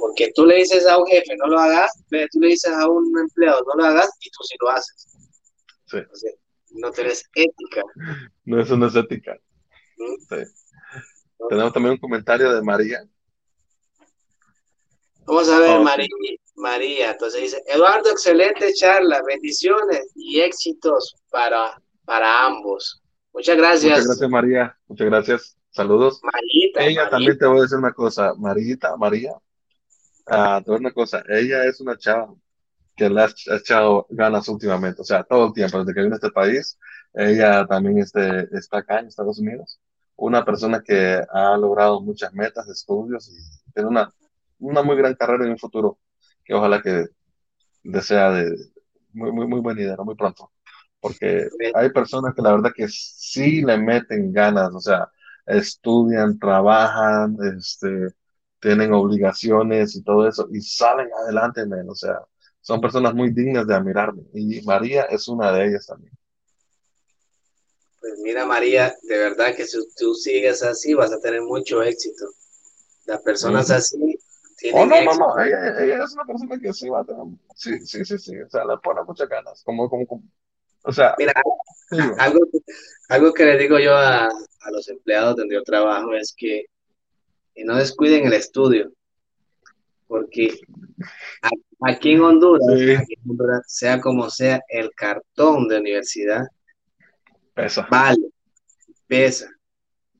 Porque tú le dices a un jefe, no lo hagas, tú le dices a un empleado, no lo hagas, y tú sí lo haces. Sí. no tienes ética. No, eso no es ética. ¿Mm? Sí. Tenemos también un comentario de María Vamos a ver, María, María. Entonces dice, Eduardo, excelente charla, bendiciones y éxitos para, para ambos. Muchas gracias. Muchas gracias, María. Muchas gracias. Saludos. Marita, ella también te voy a decir una cosa, Marita, María. Ah, te voy a decir una cosa, ella es una chava que le ha echado ganas últimamente, o sea, todo el tiempo, desde que vino a este país, ella también este, está acá en Estados Unidos, una persona que ha logrado muchas metas de estudios y tiene una, una muy gran carrera en un futuro, que ojalá que desea de muy, muy, muy venidero, muy pronto, porque hay personas que la verdad que sí le meten ganas, o sea, estudian, trabajan, este, tienen obligaciones y todo eso, y salen adelante, o sea, son personas muy dignas de admirarme, y María es una de ellas también. Pues mira, María, de verdad que si tú sigues así, vas a tener mucho éxito. Las personas así Oh, no, no, no, ella, ella, es una persona que sí va a tener, sí, sí, sí, sí, o sea, le pone muchas ganas, como, como, como o sea, Mira, algo, algo que le digo yo a, a los empleados donde yo trabajo es que, que no descuiden el estudio, porque aquí en Honduras, aquí en Honduras, sea como sea, el cartón de universidad pesa. vale, pesa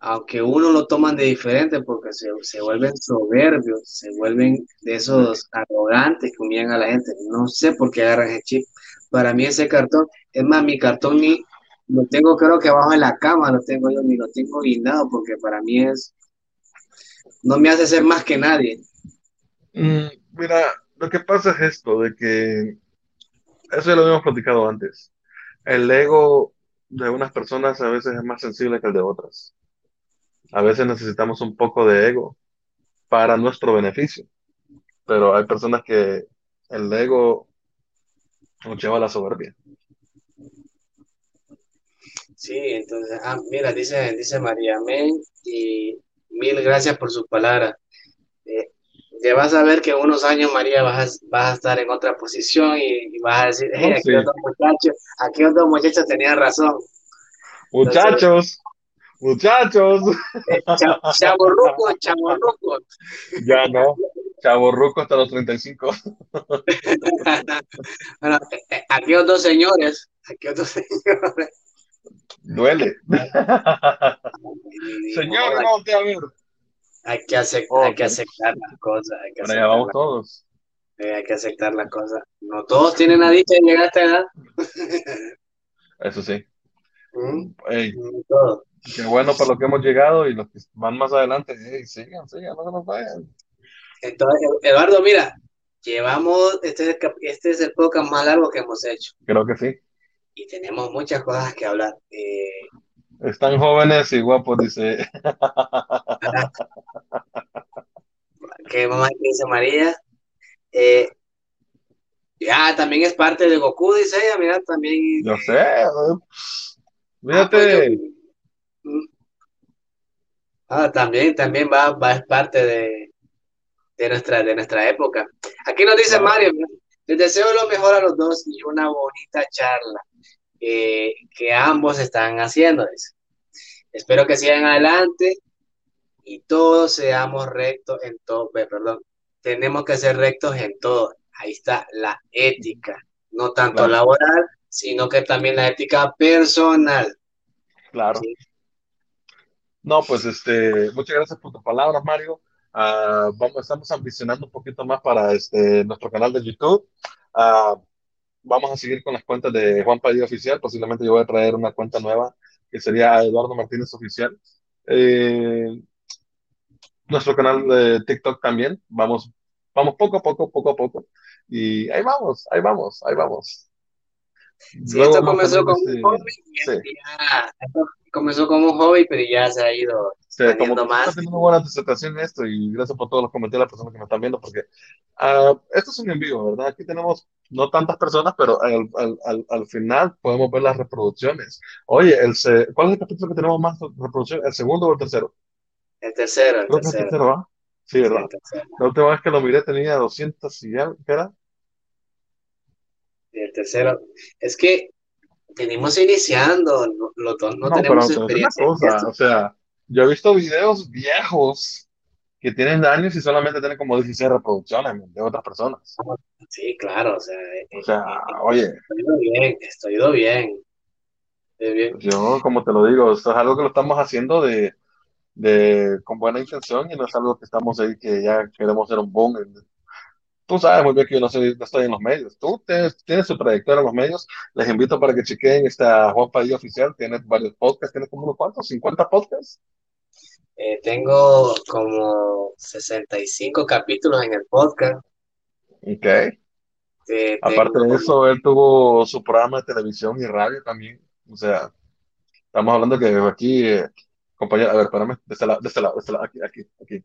aunque uno lo toman de diferente porque se, se, vuelven soberbios, se vuelven de esos arrogantes que humillan a la gente. No sé por qué agarran ese chip. Para mí ese cartón, es más, mi cartón ni lo tengo creo que abajo en la cama, lo tengo yo, ni lo tengo guindado porque para mí es, no me hace ser más que nadie. Mm, mira, lo que pasa es esto, de que, eso ya lo habíamos platicado antes, el ego de unas personas a veces es más sensible que el de otras. A veces necesitamos un poco de ego para nuestro beneficio, pero hay personas que el ego nos lleva a la soberbia. Sí, entonces, ah, mira, dice, dice María, amén, y mil gracias por sus palabras. Eh, ya vas a ver que en unos años, María, vas a, vas a estar en otra posición y, vas a decir, hey, aquí, otro muchacho, aquí otro muchacho tenía razón. Muchachos, Muchachos. Chaborruco, chaborruco. Ya no, chaborruco hasta los 35. bueno, eh, aquí otros señores, aquí otros señores. Duele. Señor, no te a ver. Hay que, aceptar, hay que aceptar las cosas. Hay que ya vamos todos. hay que aceptar las cosas. No todos tienen dicha de llegar a esta edad. Eso sí. ¿Mm? Qué bueno para lo que hemos llegado y los que van más adelante, sigan, sigan, no se nos vayan. Entonces, Eduardo, mira, llevamos, este es, el, este es el podcast más largo que hemos hecho. Creo que sí. Y tenemos muchas cosas que hablar. Eh, Están jóvenes y guapos, dice. ¿Qué mamá dice María? Eh, ya, también es parte de Goku, dice ella, mira, también. Yo sé. Fíjate. Ah, Ah, también, también va, va es parte de, de, nuestra, de nuestra época. Aquí nos dice Mario, les deseo lo mejor a los dos y una bonita charla eh, que ambos están haciendo. Espero que sigan adelante y todos seamos rectos en todo, perdón, tenemos que ser rectos en todo. Ahí está la ética, no tanto laboral, sino que también la ética personal. Claro. No, pues este, muchas gracias por tus palabras, Mario. Uh, vamos, estamos ambicionando un poquito más para este, nuestro canal de YouTube. Uh, vamos a seguir con las cuentas de Juan Padilla Oficial. Posiblemente yo voy a traer una cuenta nueva que sería Eduardo Martínez Oficial. Eh, nuestro canal de TikTok también. Vamos, vamos poco a poco, poco a poco. Y ahí vamos, ahí vamos, ahí vamos. Sí, esto comenzó con un hobby comenzó como un hobby, pero ya se ha ido sí, como más. Una buena presentación esto y gracias por todos los comentarios de las personas que me están viendo porque uh, esto es un envío, ¿verdad? Aquí tenemos no tantas personas, pero al, al, al, al final podemos ver las reproducciones. Oye, el ¿cuál es el capítulo que tenemos más reproducciones? ¿El segundo o el tercero? El tercero, el tercero. El tercero ¿va? Sí, ¿verdad? la última vez que lo miré tenía 200 y ya, ¿qué era? El tercero. Es que venimos iniciando, no, no, no tenemos experiencia. Cosa, o sea, yo he visto videos viejos que tienen años y solamente tienen como 16 reproducciones de otras personas. Sí, claro, o sea, o sea eh, oye. Estoy ido bien, estoy ido bien. bien. Yo, como te lo digo, esto es algo que lo estamos haciendo de, de, con buena intención y no es algo que estamos ahí que ya queremos hacer un boom. Tú sabes muy bien que yo no, soy, no estoy en los medios. Tú tienes, tienes su trayectoria en los medios. Les invito para que chequen esta Juan Padilla Oficial. Tienes varios podcasts. ¿Tienes como unos cuantos? ¿50 podcasts? Eh, tengo como 65 capítulos en el podcast. Ok. Aparte de eso, él tuvo su programa de televisión y radio también. O sea, estamos hablando que aquí, eh, compañero, a ver, espérame, de este lado, de este lado, de este lado, aquí, aquí, aquí.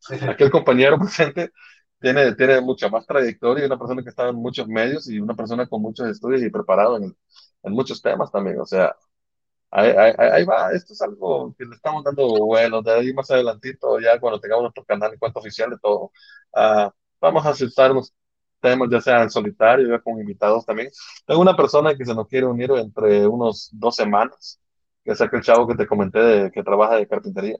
Aquí el compañero presente tiene, tiene mucha más trayectoria y una persona que está en muchos medios y una persona con muchos estudios y preparado en, en muchos temas también. O sea, ahí, ahí, ahí, va, esto es algo que le estamos dando bueno, de ahí más adelantito, ya cuando tengamos nuestro canal en cuanto oficial de todo, uh, vamos a aceptarnos temas ya sea en solitario, ya con invitados también. Tengo una persona que se nos quiere unir entre unos dos semanas, que es aquel chavo que te comenté de, que trabaja de carpintería.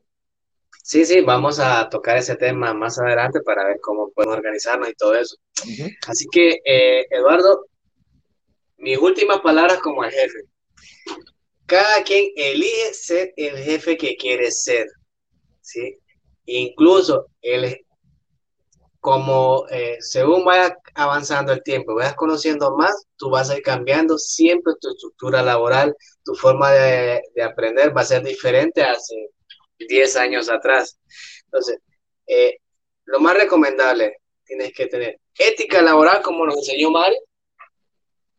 Sí, sí, vamos a tocar ese tema más adelante para ver cómo podemos organizarnos y todo eso. Así que, eh, Eduardo, mis últimas palabras como el jefe. Cada quien elige ser el jefe que quiere ser, ¿sí? Incluso el, como eh, según vaya avanzando el tiempo, vayas conociendo más, tú vas a ir cambiando siempre tu estructura laboral, tu forma de, de aprender va a ser diferente hace 10 años atrás. Entonces, eh, lo más recomendable, tienes que tener ética laboral, como nos enseñó Mario,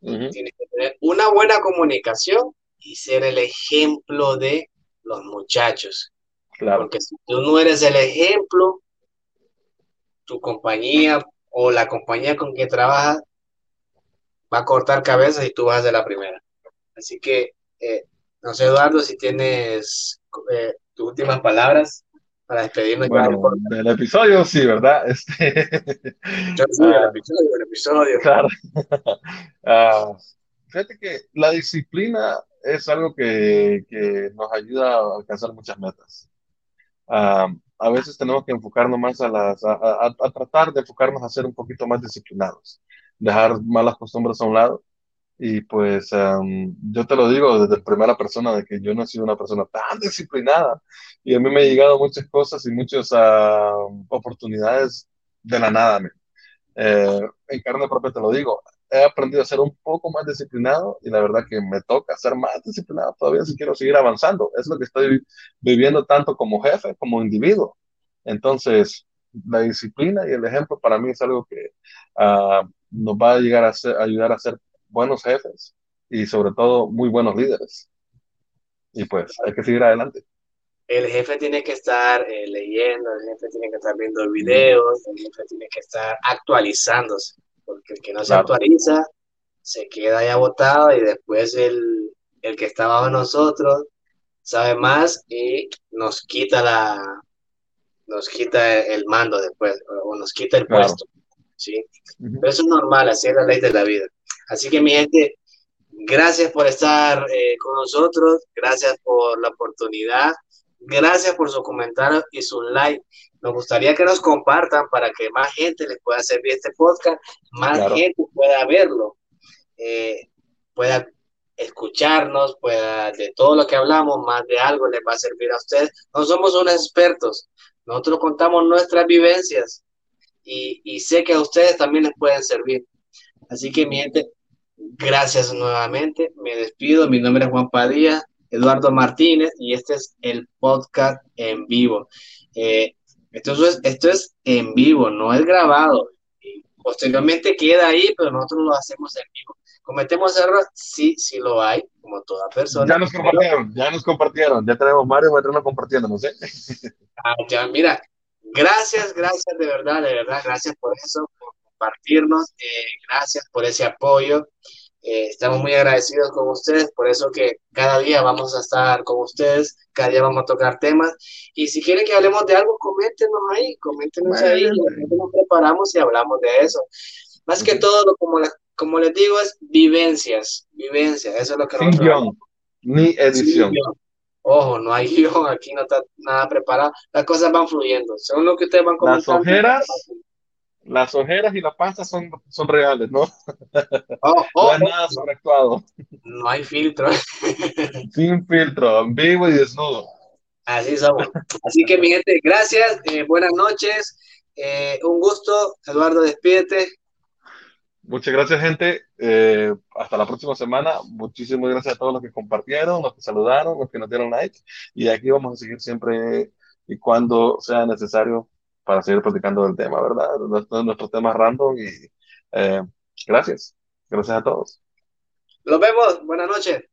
tienes que tener una buena comunicación y ser el ejemplo de los muchachos. Claro. Porque si tú no eres el ejemplo, tu compañía o la compañía con que trabajas va a cortar cabezas y tú vas de la primera. Así que, eh, no sé, Eduardo, si tienes eh, tus últimas palabras para despedirnos. Bueno, del episodio, sí, ¿verdad? Este... sí, el episodio, el episodio. Claro. Ah, fíjate que la disciplina es algo que, que nos ayuda a alcanzar muchas metas. Ah, a veces tenemos que enfocarnos más a, las, a, a, a, tratar de enfocarnos a ser un poquito más disciplinados, dejar malas costumbres a un lado y pues yo te lo digo desde primera persona de que yo no he sido una persona tan disciplinada y a mí me han llegado muchas cosas y muchas oportunidades de la nada. Eh, en carne propia te lo digo, he aprendido a ser un poco más disciplinado y la verdad que me toca ser más disciplinado todavía si quiero seguir avanzando. Es lo que estoy viviendo tanto como jefe como individuo. Entonces, la disciplina y el ejemplo para mí es algo que uh, nos va a llegar a, ser, a ayudar a ser buenos jefes y sobre todo muy buenos líderes. Y pues hay que seguir adelante. El jefe tiene que estar eh, leyendo, el jefe tiene que estar viendo videos, el jefe tiene que estar actualizándose, porque el que no se actualiza se queda ya botado y después el, el que está bajo nosotros sabe más y nos quita la nos quita el mando después o nos quita el puesto. ¿sí? eso es normal, así es la ley de la vida. Así que mi gente, gracias por estar eh, con nosotros, gracias por la oportunidad, gracias por su comentario y su like. Nos gustaría que nos compartan para que más gente les pueda servir este podcast, más gente pueda verlo, eh, pueda escucharnos, pueda de todo lo que hablamos, más de algo les va a servir a ustedes. No somos unos expertos, nosotros contamos nuestras vivencias y, y sé que a ustedes también les pueden servir. Así que mi gente, Gracias nuevamente. Me despido. Mi nombre es Juan Padilla, Eduardo Martínez, y este es el podcast en vivo. Eh, esto, es, esto es en vivo, no es grabado. posteriormente queda ahí, pero nosotros lo hacemos en vivo. ¿Cometemos errores? Sí, sí lo hay, como toda persona. Ya nos compartieron, ya nos compartieron. Ya tenemos Mario Matrona compartiendo, no sé. Ah, ya, mira, gracias, gracias de verdad, de verdad, gracias por eso, compartirnos. Eh, gracias por ese apoyo. Eh, estamos muy agradecidos con ustedes, por eso que cada día vamos a estar con ustedes, cada día vamos a tocar temas. Y si quieren que hablemos de algo, coméntenos ahí, coméntenos ahí, nos preparamos y hablamos de eso. Más que todo, como, como les digo, es vivencias, vivencias, eso es lo que Sin guion, ni edición. Ojo, no hay guion, aquí no está nada preparado, las cosas van fluyendo, según lo que ustedes van comentando. Las ojeras las ojeras y la pasta son, son reales, ¿no? Oh, oh, no hay nada sobreactuado. No hay filtro. Sin filtro, vivo y desnudo. Así somos. Así que, mi gente, gracias, eh, buenas noches. Eh, un gusto, Eduardo, despídete. Muchas gracias, gente. Eh, hasta la próxima semana. Muchísimas gracias a todos los que compartieron, los que saludaron, los que nos dieron like. Y aquí vamos a seguir siempre y cuando sea necesario para seguir platicando del tema, ¿verdad? Nuestros, nuestros temas random. Y eh, gracias. Gracias a todos. Nos vemos. Buenas noches.